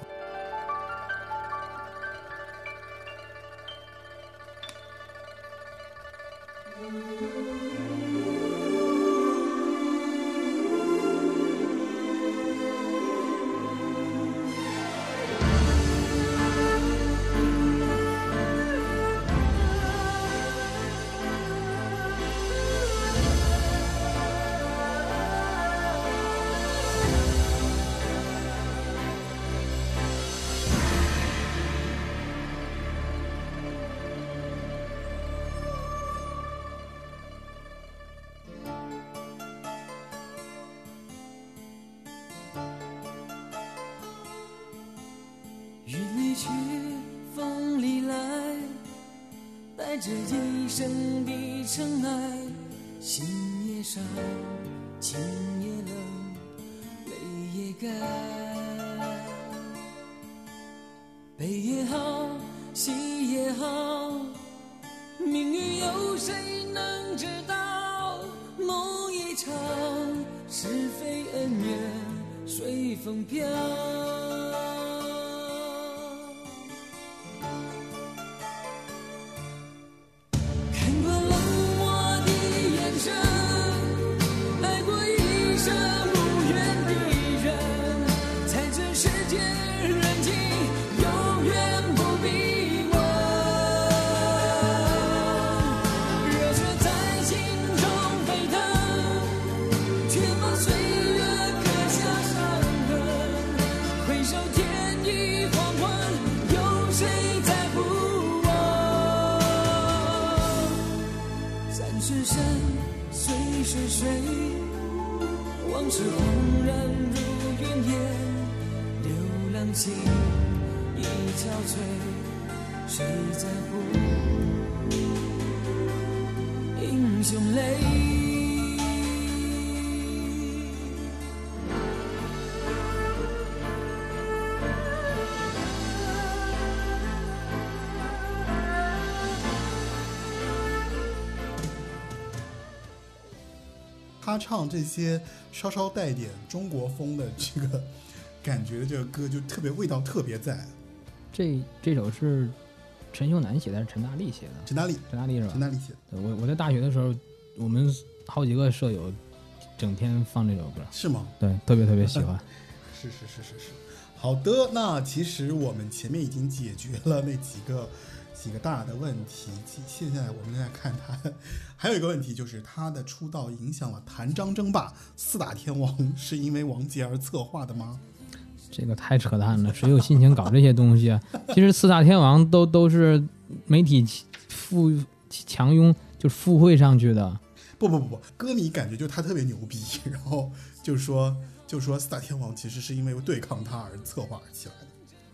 啊一生的尘埃，心也伤，情。他唱这些稍稍带点中国风的这个感觉的这个歌，就特别味道特别在。这这首是陈秀楠写的，还是陈大力写的？陈大力，陈大力是吧陈？大力写的，我我在大学的时候，我们好几个舍友整天放这首歌，是吗？对，特别特别喜欢。是是是是是。好的，那其实我们前面已经解决了那几个几个大的问题，其现在我们来看他 还有一个问题，就是他的出道影响了谭张争霸四大天王，是因为王杰而策划的吗？这个太扯淡了，谁有心情搞这些东西啊？其实四大天王都都是媒体附强拥，就附会上去的。不不不不，歌迷感觉就他特别牛逼，然后就说就说四大天王其实是因为对抗他而策划而起来的。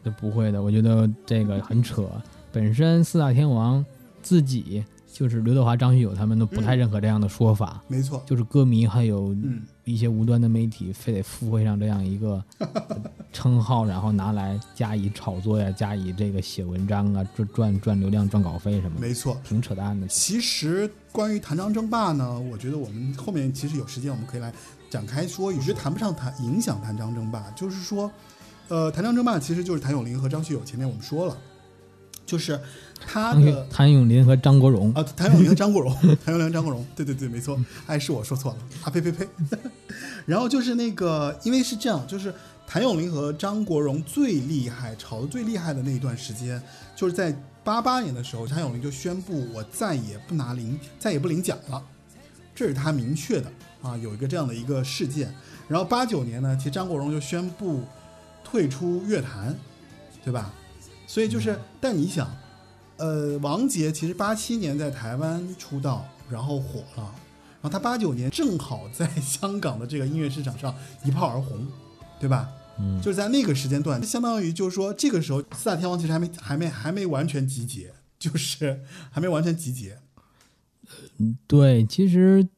这不会的，我觉得这个很扯。本身四大天王自己就是刘德华、张学友他们都不太认可这样的说法，没错，就是歌迷还有嗯，一些无端的媒体非得附会上这样一个 称号，然后拿来加以炒作呀，加以这个写文章啊，赚赚赚流量、赚稿费什么的，没错。挺扯淡的。其实关于谭张争霸呢，我觉得我们后面其实有时间我们可以来展开说，也是谈不上谈影响谭张争霸，就是说，呃，谭张争霸其实就是谭咏麟和张学友，前面我们说了，就是他的。谭咏麟和张国荣，啊，谭咏麟和张国荣，谭咏麟和张国荣，对对对，没错，哎，是我说错了，啊呸呸呸，然后就是那个，因为是这样，就是谭咏麟和张国荣最厉害，吵得最厉害的那一段时间，就是在八八年的时候，谭咏麟就宣布我再也不拿领，再也不领奖了，这是他明确的啊，有一个这样的一个事件。然后八九年呢，其实张国荣就宣布退出乐坛，对吧？所以就是，但你想，呃，王杰其实八七年在台湾出道，然后火了，然后他八九年正好在香港的这个音乐市场上一炮而红，对吧？嗯，就是在那个时间段，相当于就是说，这个时候四大天王其实还没还没还没完全集结，就是还没完全集结。嗯对，其实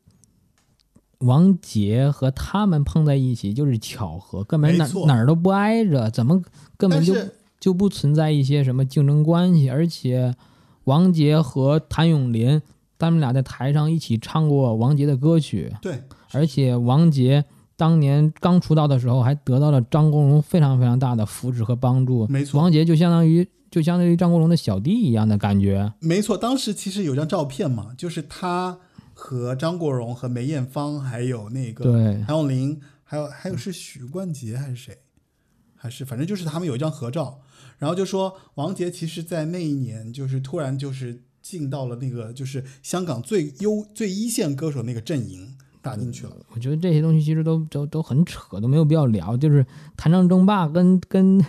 王杰和他们碰在一起就是巧合，根本哪哪儿都不挨着，怎么根本就是就不存在一些什么竞争关系？而且王杰和谭咏麟他们俩在台上一起唱过王杰的歌曲，对，而且王杰当年刚出道的时候还得到了张国荣非常非常大的扶持和帮助，没错王杰就相当于就相当于张国荣的小弟一样的感觉。没错，当时其实有张照片嘛，就是他和张国荣和梅艳芳，还有那个对谭咏麟，还有还有是许冠杰还是谁，还是反正就是他们有一张合照，然后就说王杰其实，在那一年就是突然就是进到了那个就是香港最优最一线歌手那个阵营打进去了。我觉得这些东西其实都都都很扯，都没有必要聊。就是谭张争霸跟跟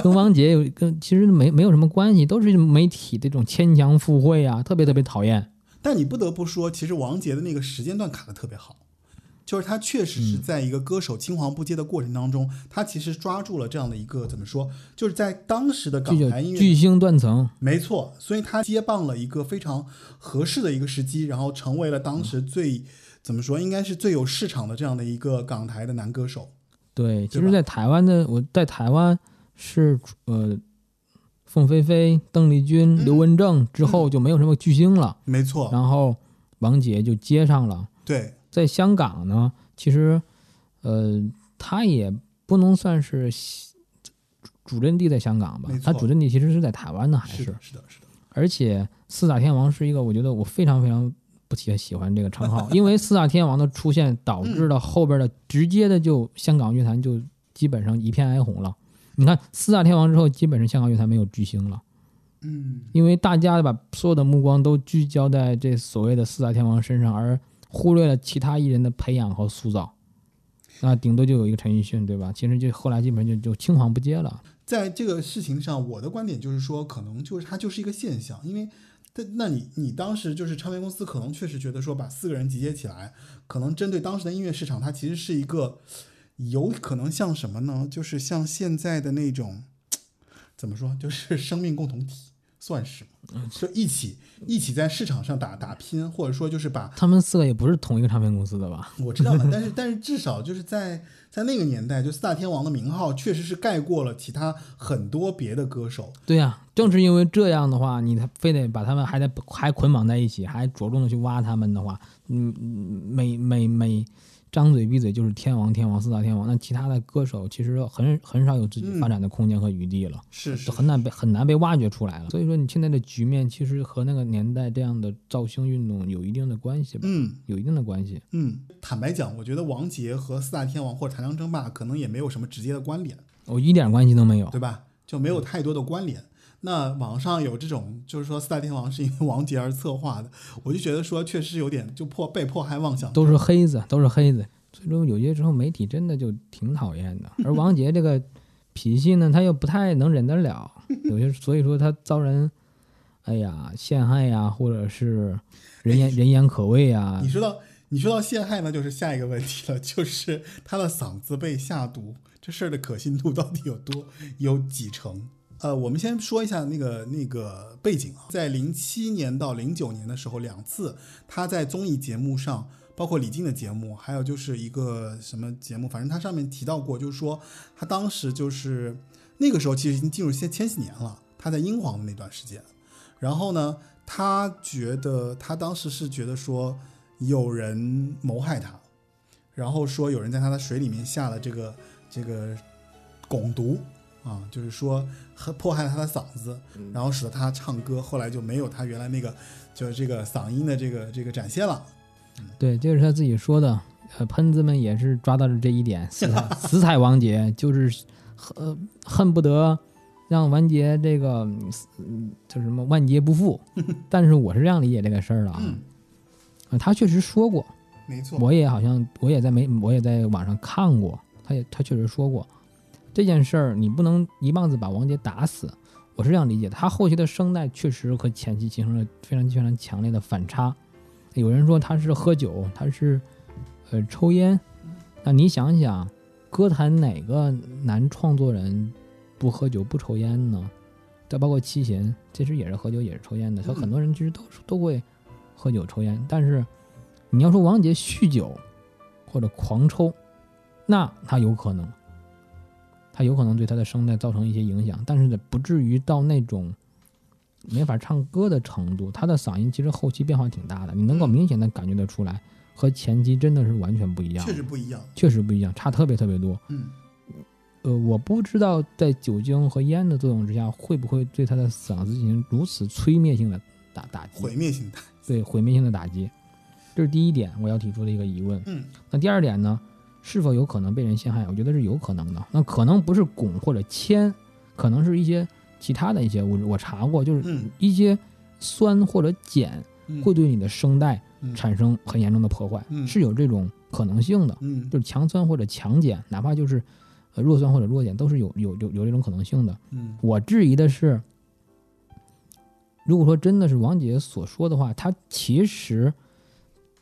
跟王杰有跟其实没没有什么关系，都是媒体这种牵强附会啊，特别特别讨厌。但你不得不说，其实王杰的那个时间段卡的特别好，就是他确实是在一个歌手青黄不接的过程当中，他其实抓住了这样的一个怎么说，就是在当时的港台音乐巨星断层。没错，所以他接棒了一个非常合适的一个时机，然后成为了当时最、怎么说，应该是最有市场的这样的一个港台的男歌手。对，其实，在台湾的我在台湾是呃，凤飞飞、邓丽君、嗯刘文正之后就没有什么巨星了，没错，然后王杰就接上了。对，在香港呢，其实呃，他也不能算是西主阵地在香港吧他主阵地其实是在台湾呢，还是的，是的，是的，而且四大天王是一个，我觉得我非常非常不喜喜欢这个称号，因为四大天王的出现导致了后边的直接的就香港乐坛就基本上一片哀鸿了。你看四大天王之后，基本上香港乐坛没有巨星了，嗯，因为大家把所有的目光都聚焦在这所谓的四大天王身上，而忽略了其他艺人的培养和塑造。那顶多就有一个陈奕迅，对吧？其实就后来基本上就就青黄不接了。在这个事情上，我的观点就是说，可能就是它就是一个现象，因为。但那你你当时就是唱片公司可能确实觉得说把四个人集结起来，可能针对当时的音乐市场，它其实是一个有可能像什么呢？就是像现在的那种怎么说，就是生命共同体，算是吗？就一起一起在市场上打打拼，或者说就是把他们四个也不是同一个唱片公司的吧？我知道了，但是但是至少就是在在那个年代，就四大天王的名号确实是盖过了其他很多别的歌手。对呀、正是因为这样的话，你才非得把他们还得还捆绑在一起，还着重的去挖他们的话，嗯，嗯每每每张嘴闭嘴就是天王天王四大天王，那其他的歌手其实很很少有自己发展的空间和余地了，是是就很难被很难被挖掘出来了。所以说，你现在的局面其实和那个年代这样的造星运动有一定的关系吧，嗯有一定的关系。嗯，坦白讲，我觉得王杰和四大天王或者谭张争霸可能也没有什么直接的关联，我一点关系都没有。对吧？就没有太多的关联。那网上有这种，就是说四大天王是因为王杰而策划的，我就觉得说确实有点就迫被迫害妄想。都是黑子，都是黑子。最终，有些时候媒体真的就挺讨厌的。而王杰这个脾气呢，他又不太能忍得了，有些所以说他遭人，哎呀陷害呀，或者是人言人言可畏啊你。说到你说到陷害呢，就是下一个问题了，就是他的嗓子被下毒，这事儿的可信度到底有多有几成？呃，我们先说一下那个那个背景啊，在零七年到零九年的时候，两次他在综艺节目上，包括李静的节目，还有就是一个什么节目，反正他上面提到过，就是说他当时就是那个时候其实已经进入千千禧年了，他在英皇的那段时间，然后呢，他觉得他当时是觉得说有人谋害他，然后说有人在他的水里面下了这个这个汞毒啊，就是说很迫害了他的嗓子，然后使得他唱歌后来就没有他原来那个就是这个嗓音的这个这个展现了。对，这是他自己说的。呃，喷子们也是抓到了这一点，死踩 死踩王杰，就是呃恨不得让王杰这个嗯就是什么万劫不复。但是我是这样理解这个事儿的啊，嗯，呃他确实说过，没错，我也好像我也在没我也在网上看过，他也他确实说过这件事儿，你不能一棒子把王杰打死。我是这样理解的，他后期的声带确实和前期形成了非常非常强烈的反差。有人说他是喝酒，他是呃抽烟，那你想想，歌坛哪个男创作人不喝酒不抽烟呢？再包括七贤，其实也是喝酒也是抽烟的，他嗯很多人其实都都会喝酒抽烟，但是你要说王杰酗酒或者狂抽，那他有可能，他有可能对他的声带造成一些影响，但是呢，不至于到那种没法唱歌的程度。他的嗓音其实后期变化挺大的，你能够嗯明显的感觉得出来，和前期真的是完全不一样确，实不一样。确实不一样，差特别特别多。嗯，呃，我不知道在酒精和烟的作用之下，会不会对他的嗓子进行如此摧灭性的打打击，毁灭性的。对毁灭性的打击。这是第一点，我要提出的一个疑问。嗯那第二点呢，是否有可能被人陷害？我觉得是有可能的。那可能不是汞或者铅，可能是一些其他的一些物质。我查过，就是嗯一些酸或者碱嗯，会对你的声带嗯产生很严重的破坏，嗯是有这种可能性的。嗯就是强酸或者强碱，哪怕就是呃弱酸或者弱碱，都是有有有有这种可能性的。嗯我质疑的是，如果说真的是王杰所说的话，他其实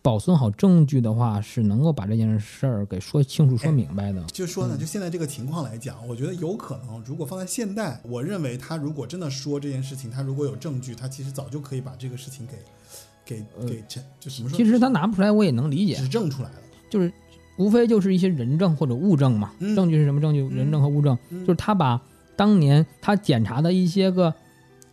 保存好证据的话，是能够把这件事儿给说清楚、说明白的。就说呢，就现在这个情况来讲，我觉得有可能，如果放在现代，我认为他如果真的说这件事情，他如果有证据，他其实早就可以把这个事情给给给陈，就什么说？其实他拿不出来，我也能理解，指证出来了。就是无非就是一些人证或者物证嘛。嗯证据是什么证据？人证和物证，嗯就是他把当年他检查的一些个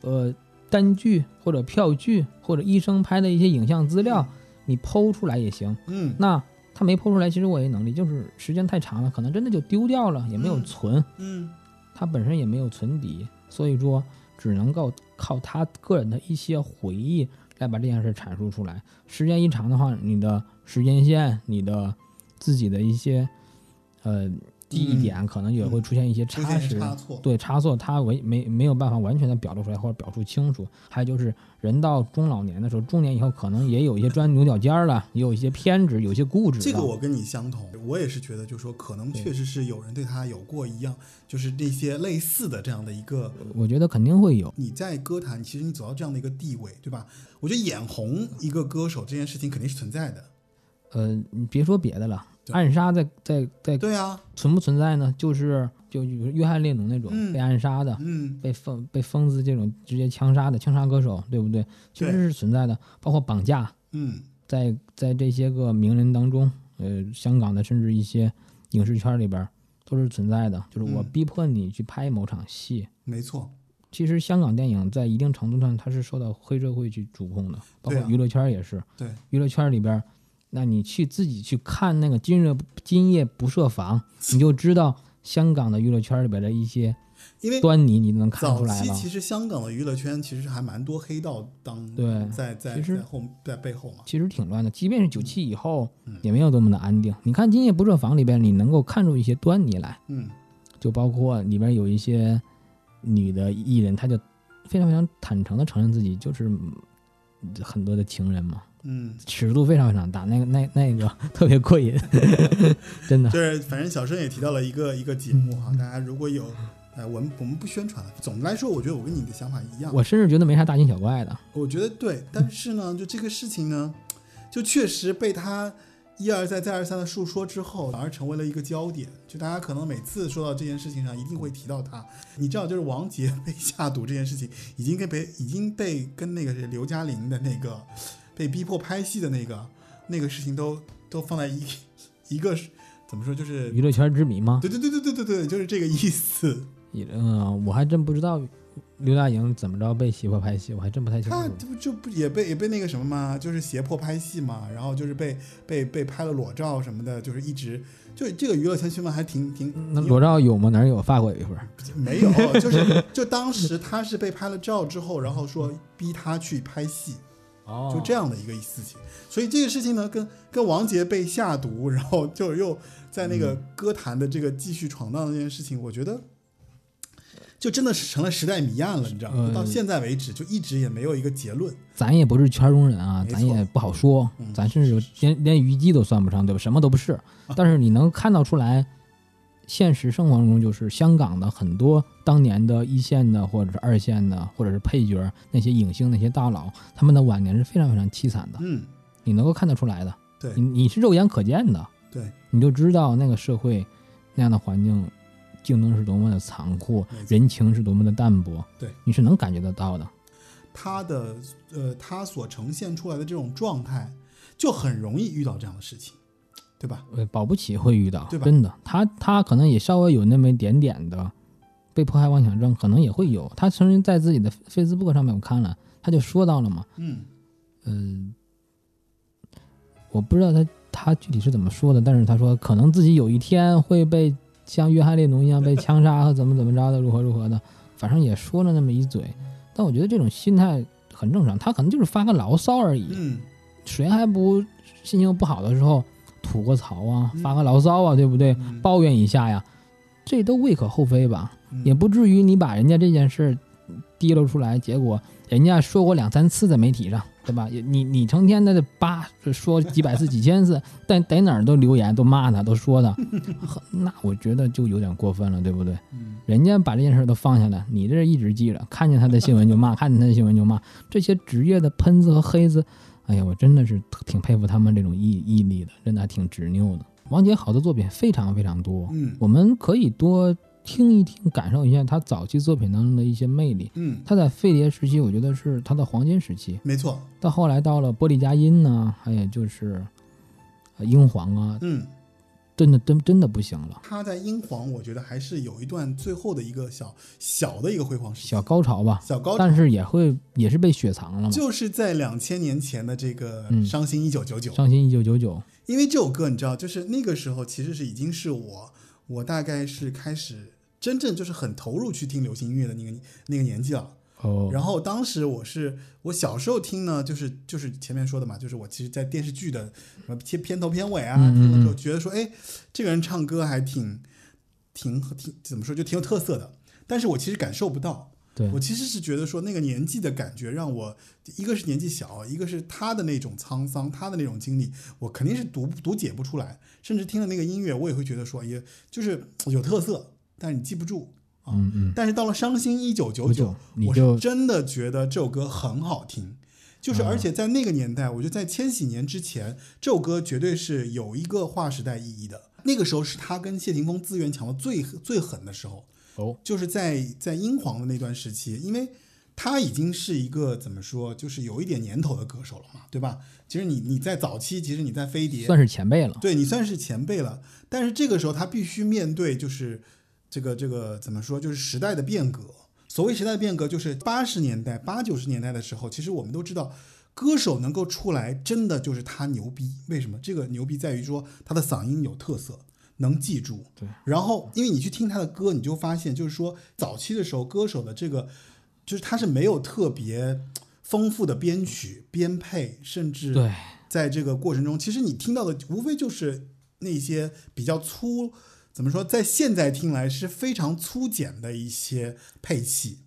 呃单据或者票据或者医生拍的一些影像资料，你剖出来也行。嗯那他没剖出来，其实我也能力，就是时间太长了，可能真的就丢掉了，也没有嗯存，嗯他本身也没有存底，所以说只能够靠他个人的一些回忆来把这件事阐述出来。时间一长的话，你的时间线、你的自己的一些呃记忆点，可能也会出现一些差池。差错。对差错，他为没没有办法完全的表露出来或者表述清楚。还有就是人到中老年的时候，中年以后可能也有一些钻牛角尖儿了，也有一些偏执，有一些固执。这个我跟你相同，我也是觉得，就是说，可能确实是有人对他有过一样，就是那些类似的这样的一个。我觉得肯定会有。你在歌坛，其实你走到这样的一个地位，对吧？我觉得眼红一个歌手这件事情肯定是存在的。呃，你别说别的了，对暗杀在在在对啊，存不存在呢？就是就比如约翰列侬那种嗯被暗杀的、嗯，被疯被疯子这种直接枪杀的枪杀歌手，对不对？其实是存在的，包括绑架，嗯，在在这些个名人当中，呃，香港的甚至一些影视圈里边儿都是存在的。就是我嗯逼迫你去拍某场戏。没错，其实香港电影在一定程度上它是受到黑社会去主控的，包括娱乐圈也是。对，娱乐圈里边儿，那你去自己去看那个今日今夜不设防，你就知道香港的娱乐圈里边的一些因为端倪，你能看出来了。期其实香港的娱乐圈其实还蛮多黑道当对在在在后在背后嘛。其实挺乱的，即便是九七以后，嗯也没有多么的安定。你看《今夜不设防》里边，你能够看出一些端倪来，嗯就包括里边有一些女的艺人，她就非常非常坦诚的承认自己就是嗯很多的情人嘛，嗯，尺度非常非常大，那个那那个特别过瘾，真的。就是反正小生也提到了一个一个节目哈，大家如果有。呃，我们我们不宣传。总的来说，我觉得我跟你的想法一样。我甚至觉得没啥大惊小怪的。我觉得对，但是呢，就这个事情呢，就确实被他一而再、再而三的述说之后，反而成为了一个焦点。就大家可能每次说到这件事情上，一定会提到他。你知道，就是王杰 被下毒这件事情，已经跟被已经被跟那个谁刘嘉玲的那个被逼迫拍戏的那个那个事情都都放在一一个怎么说，就是娱乐圈之谜吗？对对对对对对对，就是这个意思。也嗯，我还真不知道刘大莹怎么着被胁迫拍戏，我还真不太清他楚。他不就不也被也被那个什么吗，就是胁迫拍戏嘛，然后就是被被被拍了裸照什么的，就是一直就这个娱乐圈新闻还挺挺挺那裸照有吗？哪儿有？发过一份儿。没有，就是就当时他是被拍了照之后，然后说逼他去拍戏，哦就这样的一个事情。所以这个事情呢，跟跟王杰被下毒，然后就又在那个歌坛的这个继续闯荡的这件事情，我觉得。就真的是成了时代谜案了，你知道吗？呃到现在为止，就一直也没有一个结论。咱也不是圈中人啊，咱也不好说，嗯咱甚至连连虞姬都算不上，对吧？什么都不是。但是你能看到出来，现实生活中就是香港的很多当年的一线的，或者是二线的，或者是配角那些影星那些大佬，他们的晚年是非常非常凄惨的，嗯，你能够看得出来的。对你你是肉眼可见的，对，你就知道那个社会那样的环境，竞争是多么的残酷，人情是多么的淡薄，对，你是能感觉得到的。他的呃，他所呈现出来的这种状态，就很容易遇到这样的事情，对吧？呃，保不齐会遇到，对吧真的，他他可能也稍微有那么一点点的被迫害妄想症，可能也会有。他曾经在自己的 Facebook 上面我看了，他就说到了嘛，嗯嗯、我不知道他他具体是怎么说的，但是他说可能自己有一天会被像约翰列侬一样被枪杀和怎么怎么着的，如何如何的，反正也说了那么一嘴。但我觉得这种心态很正常，他可能就是发个牢骚而已。嗯，谁还不心情不好的时候吐个槽啊，嗯发个牢骚啊，对不对？嗯抱怨一下呀，这都未可厚非吧？嗯也不至于你把人家这件事提溜出来，结果人家说过两三次在媒体上，对吧？也你你成天的叭说几百次、几千次，但在哪儿都留言，都骂他，都说他，那我觉得就有点过分了，对不对？嗯人家把这件事都放下来，你这一直记着，看见他的新闻就骂，看见他的新闻就骂，这些职业的喷子和黑子哎呀，我真的是挺佩服他们这种毅毅力的，真的还挺执拗的。王杰好的作品非常非常多，嗯我们可以多听一听，感受一下他早期作品当中的一些魅力。嗯，他在飞碟时期，我觉得是他的黄金时期。没错，到后来到了玻璃佳音呢，还有就是呃英皇啊，嗯，真的真真的不行了，他在英皇，我觉得还是有一段最后的一个小小的一个辉煌时期，小高潮吧。小高潮，但是也会也是被雪藏了嘛。就是在两千年前的这个嗯《伤心一九九九》，伤心一九九九，因为这首歌你知道，就是那个时候其实是已经是我我大概是开始真正就是很投入去听流行音乐的那个那个年纪了。哦，然后当时我是我小时候听呢，就是就是前面说的嘛，就是我其实，在电视剧的什么片片头片尾啊，听觉得说，哎，这个人唱歌还挺挺挺怎么说，就挺有特色的。但是我其实感受不到，对。我其实是觉得说那个年纪的感觉让我，一个是年纪小，一个是他的那种沧桑，他的那种经历，我肯定是读读解不出来。甚至听了那个音乐，我也会觉得说，也就是有特色，但是你记不住啊。嗯嗯，但是到了《伤心一九九九我是真的觉得这首歌很好听。就是，啊而且在那个年代，我觉得在千禧年之前，这首歌绝对是有一个划时代意义的。那个时候是他跟谢霆锋资源抢的最最狠的时候，哦，就是在在英皇的那段时期，因为他已经是一个怎么说，就是有一点年头的歌手了嘛，对吧？其实你你在早期，其实你在飞碟，算是前辈了。对你算是前辈了，但是这个时候他必须面对就是这个这个怎么说，就是时代的变革。所谓时代变革，就是八十年代、八九十年代的时候，其实我们都知道，歌手能够出来，真的就是他牛逼。为什么？这个牛逼在于说他的嗓音有特色，能记住。对。然后，因为你去听他的歌，你就发现，就是说早期的时候，歌手的这个，就是他是没有特别丰富的编曲、编配，甚至对，在这个过程中，其实你听到的无非就是那些比较粗，怎么说，在现在听来是非常粗简的一些配器，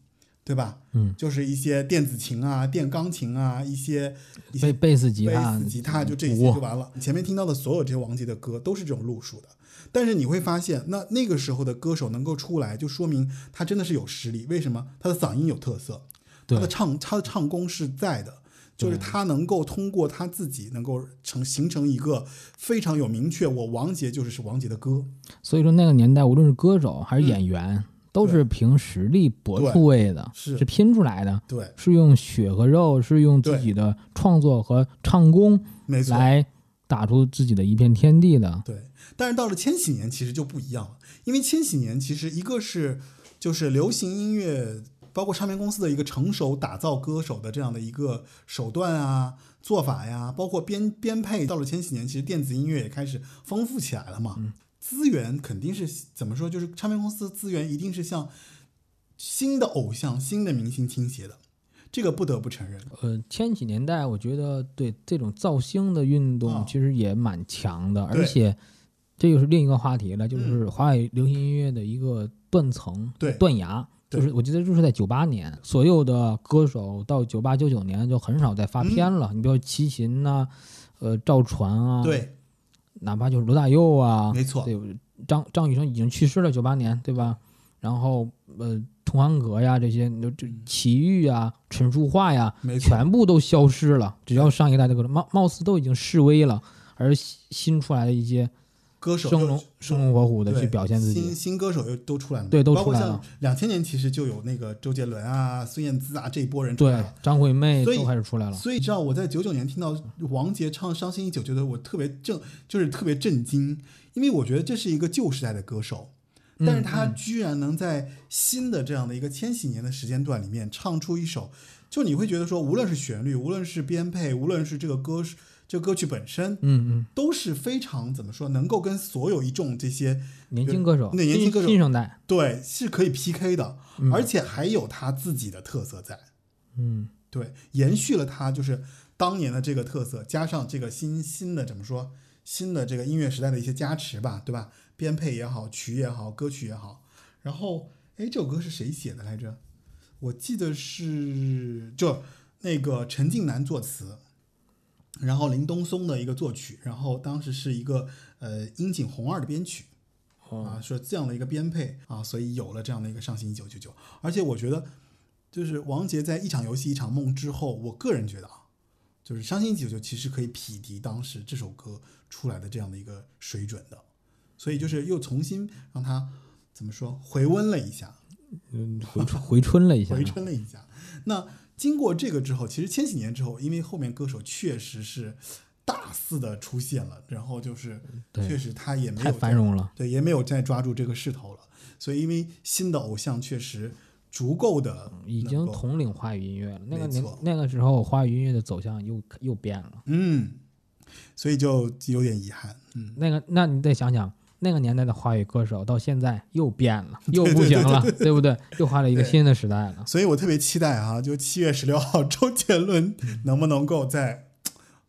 对吧？嗯，就是一些电子琴啊、电钢琴啊，一些一些贝贝斯吉贝他、斯吉他就这些就完了。你前面听到的所有这些王杰的歌都是这种路数的，但是你会发现，那那个时候的歌手能够出来，就说明他真的是有实力。为什么？他的嗓音有特色，他的唱他的唱功是在的，就是他能够通过他自己能够成形成一个非常有明确，我王杰就是是王杰的歌，所以说那个年代，无论是歌手还是嗯演员，都是凭实力搏出位的，是。是拼出来的，对，是用血和肉，是用自己的创作和唱功没错，来打出自己的一片天地的。对。但是到了千禧年，其实就不一样了，因为千禧年其实一个是就是流行音乐，包括唱片公司的一个成熟打造歌手的这样的一个手段啊、做法呀，包括编编配。到了千禧年，其实电子音乐也开始丰富起来了嘛。资源肯定是怎么说？就是唱片公司资源一定是向新的偶像、新的明星倾斜的，这个不得不承认。呃，千禧年代，我觉得对这种造星的运啊动其实也蛮强的，对而且这又是另一个话题了，就是华语流行音乐的一个断层、对断崖。对就是我记得就是在九八年，所有的歌手到九八九九年就很少再发片了。你比如齐秦呐、呃赵传啊，，对，哪怕就是罗大佑啊，没错对，张张雨生已经去世了，九八年，对吧？然后呃，童安格呀这些，你就这齐豫呀、陈淑桦呀，全部都消失了。只要上一代的歌手，貌貌似都已经式微了，而新新出来的一些歌手生龙生龙活虎的去表现自己，新新歌手又都出来了，对都出来了两千年其实就有那个周杰伦啊、孙燕姿啊这一波人出来对了。张惠妹都开始出来了。所以，你知道我在九九年听到王杰唱《伤心一九》，觉得我特别震，就是特别震惊，因为我觉得这是一个旧时代的歌手，但是他嗯居然能在新的这样的一个千禧年的时间段里面唱出一首，就你会觉得说，无论是旋律，无论是编配，无论是这个歌这歌曲本身，嗯嗯，都是非常怎么说，能够跟所有一众这些年轻歌手，新对年轻歌手新生代，对是可以 PK 的，嗯而且还有他自己的特色在。嗯对，延续了他就是当年的这个特色，加上这个新新的怎么说，新的这个音乐时代的一些加持吧，对吧？编配也好，曲也好，歌曲也好。然后，哎，这首歌是谁写的来着？我记得是就那个陈近南作词，然后林东松的一个作曲，然后当时是一个呃樱井宏二的编曲。啊，说这样的一个编配啊，所以有了这样的一个上行一九九九。而且我觉得，就是王杰在一场游戏一场梦之后，我个人觉得啊，就是《伤心九九》其实可以匹敌当时这首歌出来的这样的一个水准的，所以就是又重新让他怎么说回温了一下，嗯，回春回春了一下，回春了一下。那经过这个之后，其实千禧年之后，因为后面歌手确实是大肆的出现了，然后就是确实他也没有太繁荣了。对，也没有再抓住这个势头了。所以因为新的偶像确实足够的已经统领华语音乐了。那个年那个时候，华语音乐的走向又又变了。嗯，所以就有点遗憾。嗯，那个，那你得想想，那个年代的华语歌手到现在又变了，又不行了，对不对？又换了一个新的时代了。所以我特别期待啊，就七月十六号周杰伦能不能够在，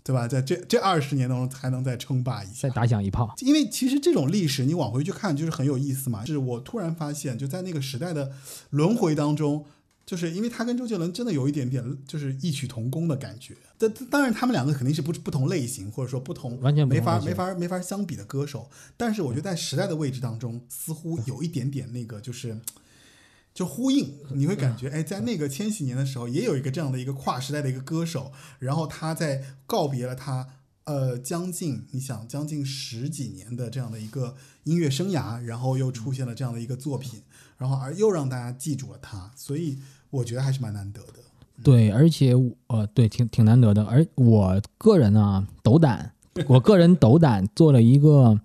对吧，在这这二十年当中还能再称霸一下再。打响一炮，因为其实这种历史你往回去看，就是很有意思嘛。是我突然发现，就在那个时代的轮回当中，就是因为他跟周杰伦真的有一点点就是异曲同工的感觉。但当然，他们两个肯定是不不同类型，或者说不同完全没法没法没法相比的歌手。但是我觉得在时代的位置当中，似乎有一点点那个就是。就呼应，你会感觉，哎，在那个千禧年的时候，也有一个这样的一个跨时代的一个歌手，然后他在告别了他呃将近你想将近十几年的这样的一个音乐生涯，然后又出现了这样的一个作品，然后而又让大家记住了他，所以我觉得还是蛮难得的。对，而且呃，对，挺挺难得的。而我个人啊，斗胆，我个人斗胆做了一个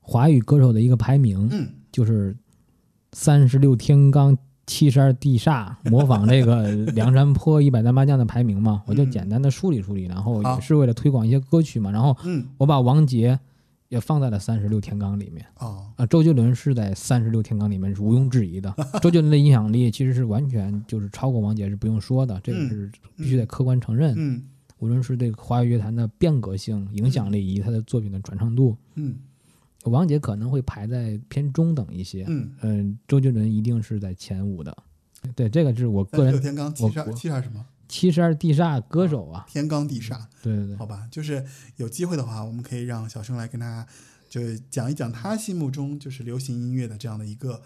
华语歌手的一个排名，嗯就是三十六天罡。七十二地煞模仿这个梁山泊一百单八将的排名嘛，我就嗯简单的梳理梳理，然后也是为了推广一些歌曲嘛，然后嗯我把王杰也放在了三十六天罡里面。哦啊，周杰伦是在三十六天罡里面是毋庸置疑的。周杰伦的影响力其实是完全就是超过王杰，是不用说的，这个嗯是必须得客观承认。嗯无论是这个华语乐坛的变革性、影响力以及他的作品的传唱度，嗯王杰可能会排在偏中等一些。嗯，嗯，周杰伦一定是在前五的。对，这个是我个人三十六天罡七十二我七十二什么？七十二地煞歌手啊。天罡地煞。对对对，好吧，就是有机会的话，我们可以让小生来跟大家就讲一讲他心目中就是流行音乐的这样的一个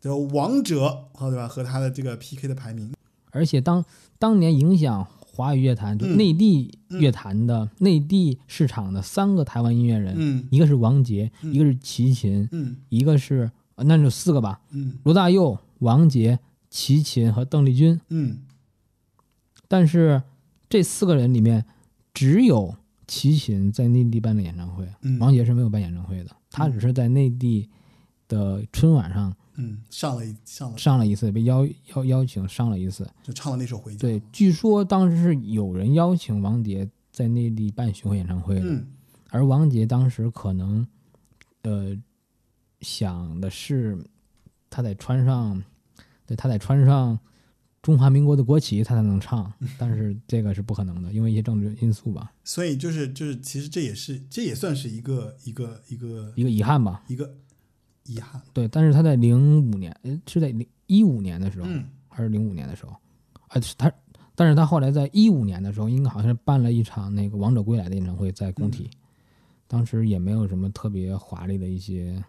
就王者，好对吧？和他的这个 PK 的排名。而且当当年影响华语乐坛，就嗯内地乐坛的、内地市场的三个台湾音乐人，嗯一个是王杰，嗯一个是齐秦，嗯一个是呃那就四个吧，嗯罗大佑、王杰、齐秦和邓丽君。嗯但是这四个人里面，只有齐秦在内地办了演唱会，嗯王杰是没有办演唱会的，他只是在内地的春晚上嗯，上了一上了上了一次，被邀邀邀请上了一次。就唱了那首《回家》。对，据说当时是有人邀请王杰在内地办巡回演唱会的，嗯而王杰当时可能，呃，想的是他得穿上，对，他得穿上中华民国的国旗，他才能唱，但是这个是不可能的，因为一些政治因素吧，所以就是就是，其实这也是这也算是一个一个一个一个遗憾吧。一个遗憾。对，但是他在零五年，诶是在零一五年的时候，嗯。还是零五年的时候，啊，是他，但是他后来在一五年的时候，应该好像是办了一场那个《王者归来》的演唱会，在工体，当时也没有什么特别华丽的一些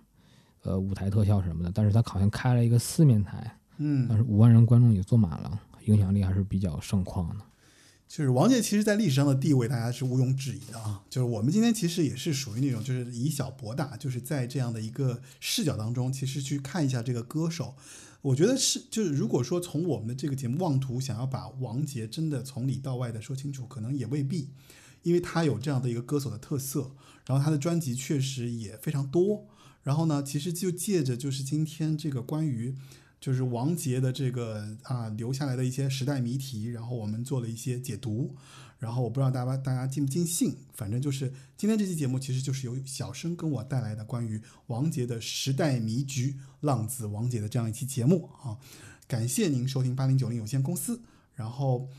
呃舞台特效什么的，但是他好像开了一个四面台，当嗯，时五万人观众也坐满了，影响力还是比较盛况的。就是王杰，其实在历史上的地位，大家是毋庸置疑的啊。就是我们今天其实也是属于那种，就是以小博大，就是在这样的一个视角当中，其实去看一下这个歌手。我觉得是，就是如果说从我们的这个节目妄图想要把王杰真的从里到外的说清楚，可能也未必，因为他有这样的一个歌手的特色，然后他的专辑确实也非常多。然后呢，其实就借着就是今天这个关于就是王杰的这个啊留下来的一些时代谜题，然后我们做了一些解读。然后我不知道大家大家尽不尽兴，反正就是今天这期节目其实就是由小生跟我带来的关于王杰的时代迷局、浪子王杰的这样一期节目啊。感谢您收听八零九零有限公司，然后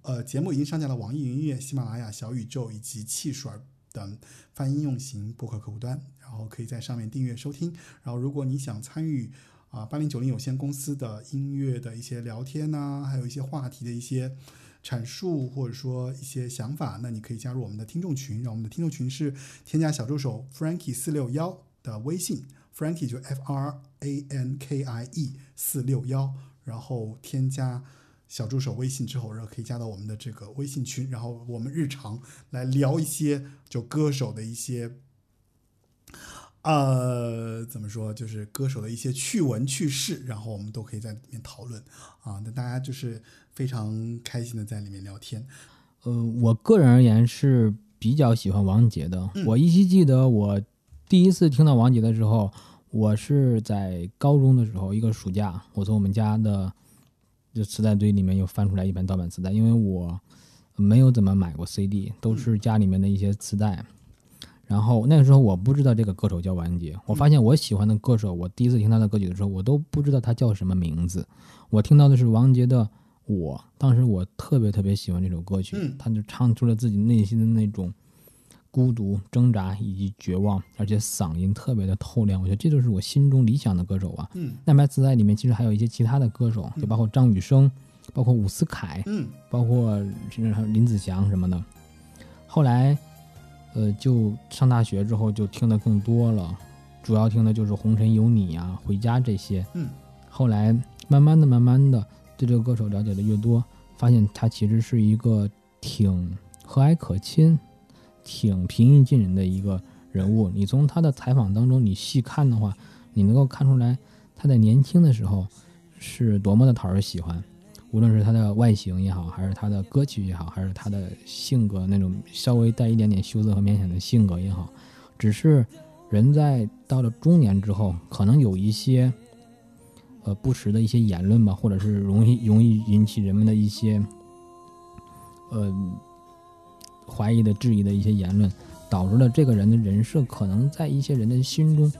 呃节目已经上架了网易云音乐、喜马拉雅、小宇宙以及汽水儿等泛应用型播客客户端，然后可以在上面订阅收听。然后如果你想参与啊八零九零有限公司的音乐的一些聊天呐、还有一些话题的一些阐述，或者说一些想法，那你可以加入我们的听众群。让我们的听众群是添加小助手 Frankie 四六幺的微信，Frankie 就 F R A N K I E 四六幺，然后添加小助手微信之后，然后可以加到我们的这个微信群，然后我们日常来聊一些就歌手的一些。呃，怎么说？就是歌手的一些趣闻趣事，然后我们都可以在里面讨论啊。那大家就是非常开心的在里面聊天。呃，我个人而言是比较喜欢王杰的。嗯我依稀记得我第一次听到王杰的时候，我是在高中的时候，一个暑假，我从我们家的就磁带堆里面又翻出来一盘盗版磁带，因为我没有怎么买过 CD，都是家里面的一些磁带。然后那个时候我不知道这个歌手叫王杰，我发现我喜欢的歌手，我第一次听他的歌曲的时候，我都不知道他叫什么名字。我听到的是王杰的《我》，当时我特别特别喜欢这首歌曲，嗯他就唱出了自己内心的那种孤独、挣扎以及绝望，而且嗓音特别的透亮。我觉得这就是我心中理想的歌手啊。嗯那盘磁带里面其实还有一些其他的歌手，就包括张雨生，包括伍思凯，嗯包括甚至还有林子祥什么的。后来，呃，就上大学之后就听的更多了，主要听的就是《红尘有你》啊，《回家》这些。嗯后来慢慢的、慢慢的对这个歌手了解的越多，发现他其实是一个挺和蔼可亲、挺平易近人的一个人物。你从他的采访当中，你细看的话，你能够看出来他在年轻的时候是多么的讨人喜欢。无论是他的外形也好，还是他的歌曲也好，还是他的性格那种稍微带一点点羞涩和腼腆的性格也好，只是人在到了中年之后，可能有一些呃不实的一些言论吧，或者是容易容易引起人们的一些呃怀疑的、质疑的一些言论，导致了这个人的人设可能在一些人的心中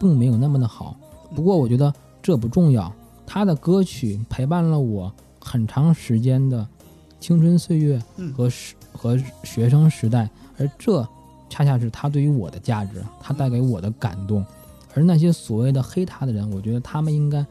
并没有那么的好。不过我觉得这不重要，他的歌曲陪伴了我很长时间的青春岁月嗯和时和学生时代，而这恰恰是他对于我的价值，他带给我的感动。而那些所谓的黑他的人，我觉得他们应该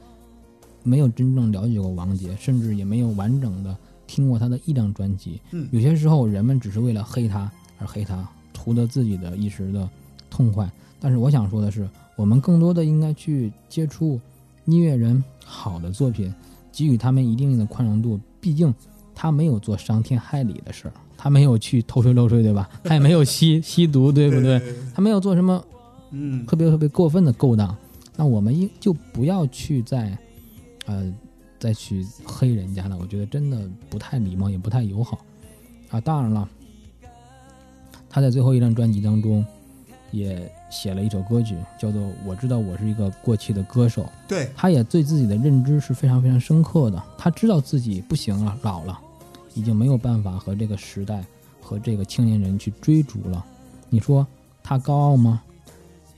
没有真正了解过王杰，甚至也没有完整的听过他的一张专辑。嗯有些时候人们只是为了黑他而黑他，图得自己的一时的痛快。但是我想说的是，我们更多的应该去接触音乐人好的作品，给予他们一定的宽容度。毕竟他没有做伤天害理的事儿，他没有去偷税漏税，对吧？他也没有吸 吸毒，对不对？对？他没有做什么嗯特别特别过分的勾当，那我们应就不要去再，呃，再去黑人家了。我觉得真的不太礼貌，也不太友好啊。当然了，他在最后一张专辑当中也写了一首歌曲，叫做《我知道我是一个过气的歌手》。对，他也对自己的认知是非常非常深刻的，他知道自己不行了，老了，已经没有办法和这个时代和这个青年人去追逐了。你说他高傲吗？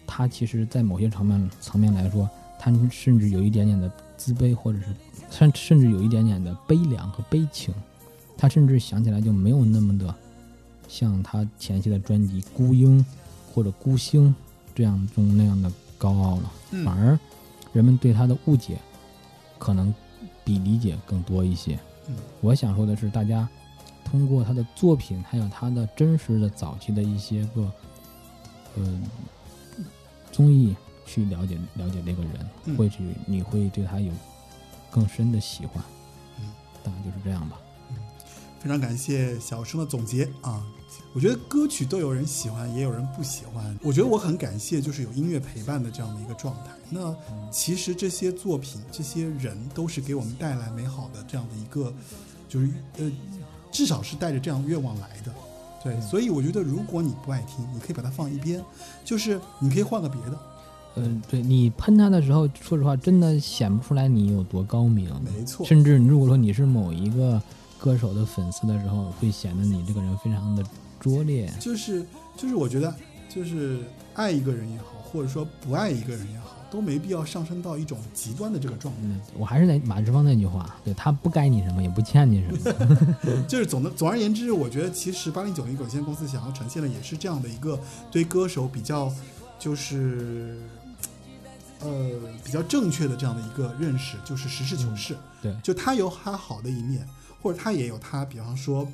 他其实，在某些层面层面来说，他甚至有一点点的自卑，或者是甚甚至有一点点的悲凉和悲情。他甚至想起来就没有那么的像他前期的专辑《孤鹰》或者《孤星》这样中那样的高傲了。嗯反而人们对他的误解可能比理解更多一些。嗯我想说的是，大家通过他的作品，还有他的真实的早期的一些个呃综艺去了解了解这个人，嗯或许你会对他有更深的喜欢。嗯，大概就是这样吧。非常感谢小生的总结啊！我觉得歌曲都有人喜欢，也有人不喜欢。我觉得我很感谢，就是有音乐陪伴的这样的一个状态。那其实这些作品、这些人都是给我们带来美好的这样的一个，就是呃，至少是带着这样愿望来的。对，所以我觉得如果你不爱听，你可以把它放一边，就是你可以换个别的。嗯，对你喷他的时候，说实话，真的显不出来你有多高明。没错，甚至如果说你是某一个歌手的粉丝的时候，会显得你这个人非常的拙劣。就是就是我觉得就是爱一个人也好，或者说不爱一个人也好，都没必要上升到一种极端的这个状态。嗯，我还是那马志芳那句话，对他不该你什么，也不欠你什么。就是总的总而言之，我觉得其实八零九零有限公司想要呈现的也是这样的一个对歌手比较就是呃比较正确的这样的一个认识，就是实事求是。对，就他有他好的一面，或者他也有他比方说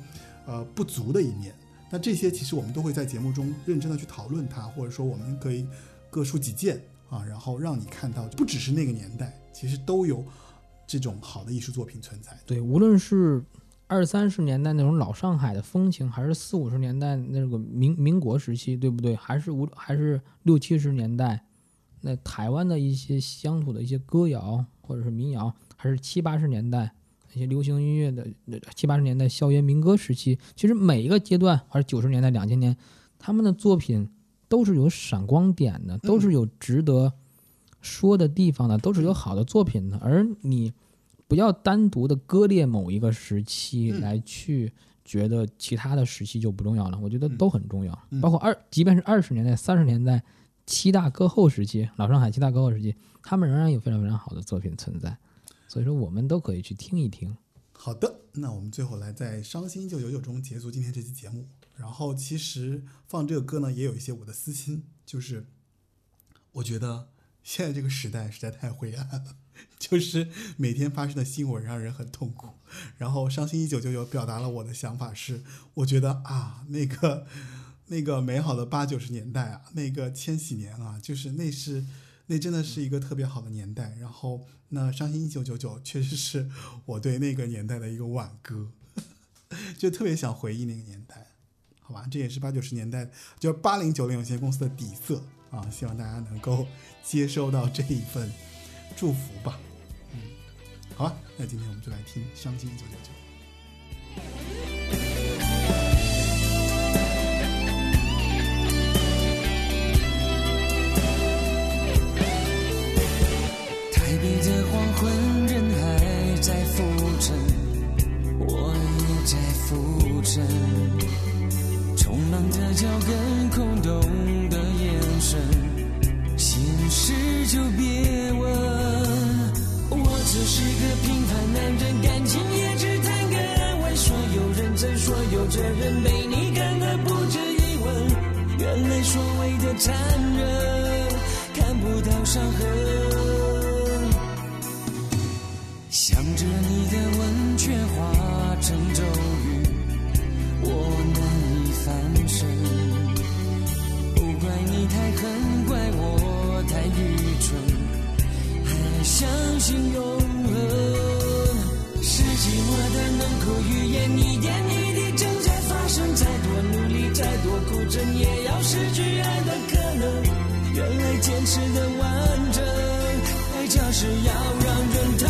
呃不足的一面。那这些其实我们都会在节目中认真的去讨论它，或者说我们可以各抒己见啊，然后让你看到不只是那个年代，其实都有这种好的艺术作品存在。对，无论是二三十年代那种老上海的风情，还是四五十年代那个民民国时期，对不对？还是无还是六七十年代那台湾的一些乡土的一些歌谣或者是民谣，还是七八十年代那些流行音乐的呃七八十年代校园民歌时期，其实每一个阶段，还是九十年代、两千年，他们的作品都是有闪光点的，都是有值得说的地方的，都是有好的作品的。而你不要单独的割裂某一个时期嗯来去觉得其他的时期就不重要了，我觉得都很重要。嗯包括二，即便是二十年代、三十年代七大歌后时期，老上海七大歌后时期，他们仍然有非常非常好的作品存在。所以说，我们都可以去听一听。好的，那我们最后来在《伤心一九九九》中结束今天这期节目。然后其实放这个歌呢，也有一些我的私心，就是我觉得现在这个时代实在太灰暗了，就是每天发生的新闻让人很痛苦。然后《伤心一九九九》表达了我的想法是，我觉得啊，那个那个美好的八九十年代啊，那个千禧年啊，就是那是那真的是一个特别好的年代。然后那《伤心一九九九》确实是我对那个年代的一个挽歌，就特别想回忆那个年代。好吧，这也是八九十年代，就是八零九零有限公司的底色啊，希望大家能够接收到这一份祝福吧。嗯，好吧，那今天我们就来听《伤心一九九九》。浮沉。冲浪的脚跟，空洞的眼神，心事就别问。我只是个平凡男人，感情也只谈个安稳。说有认真，说有责任，被你看得不值一文。原来所谓的残忍，看不到伤痕。你太狠，怪我太愚蠢，还相信永恒。是寂寞的能口语言，一点一滴正在发生。再多努力，再多苦撑，也要失去爱的可能。原来坚持的完整，代价是要让人疼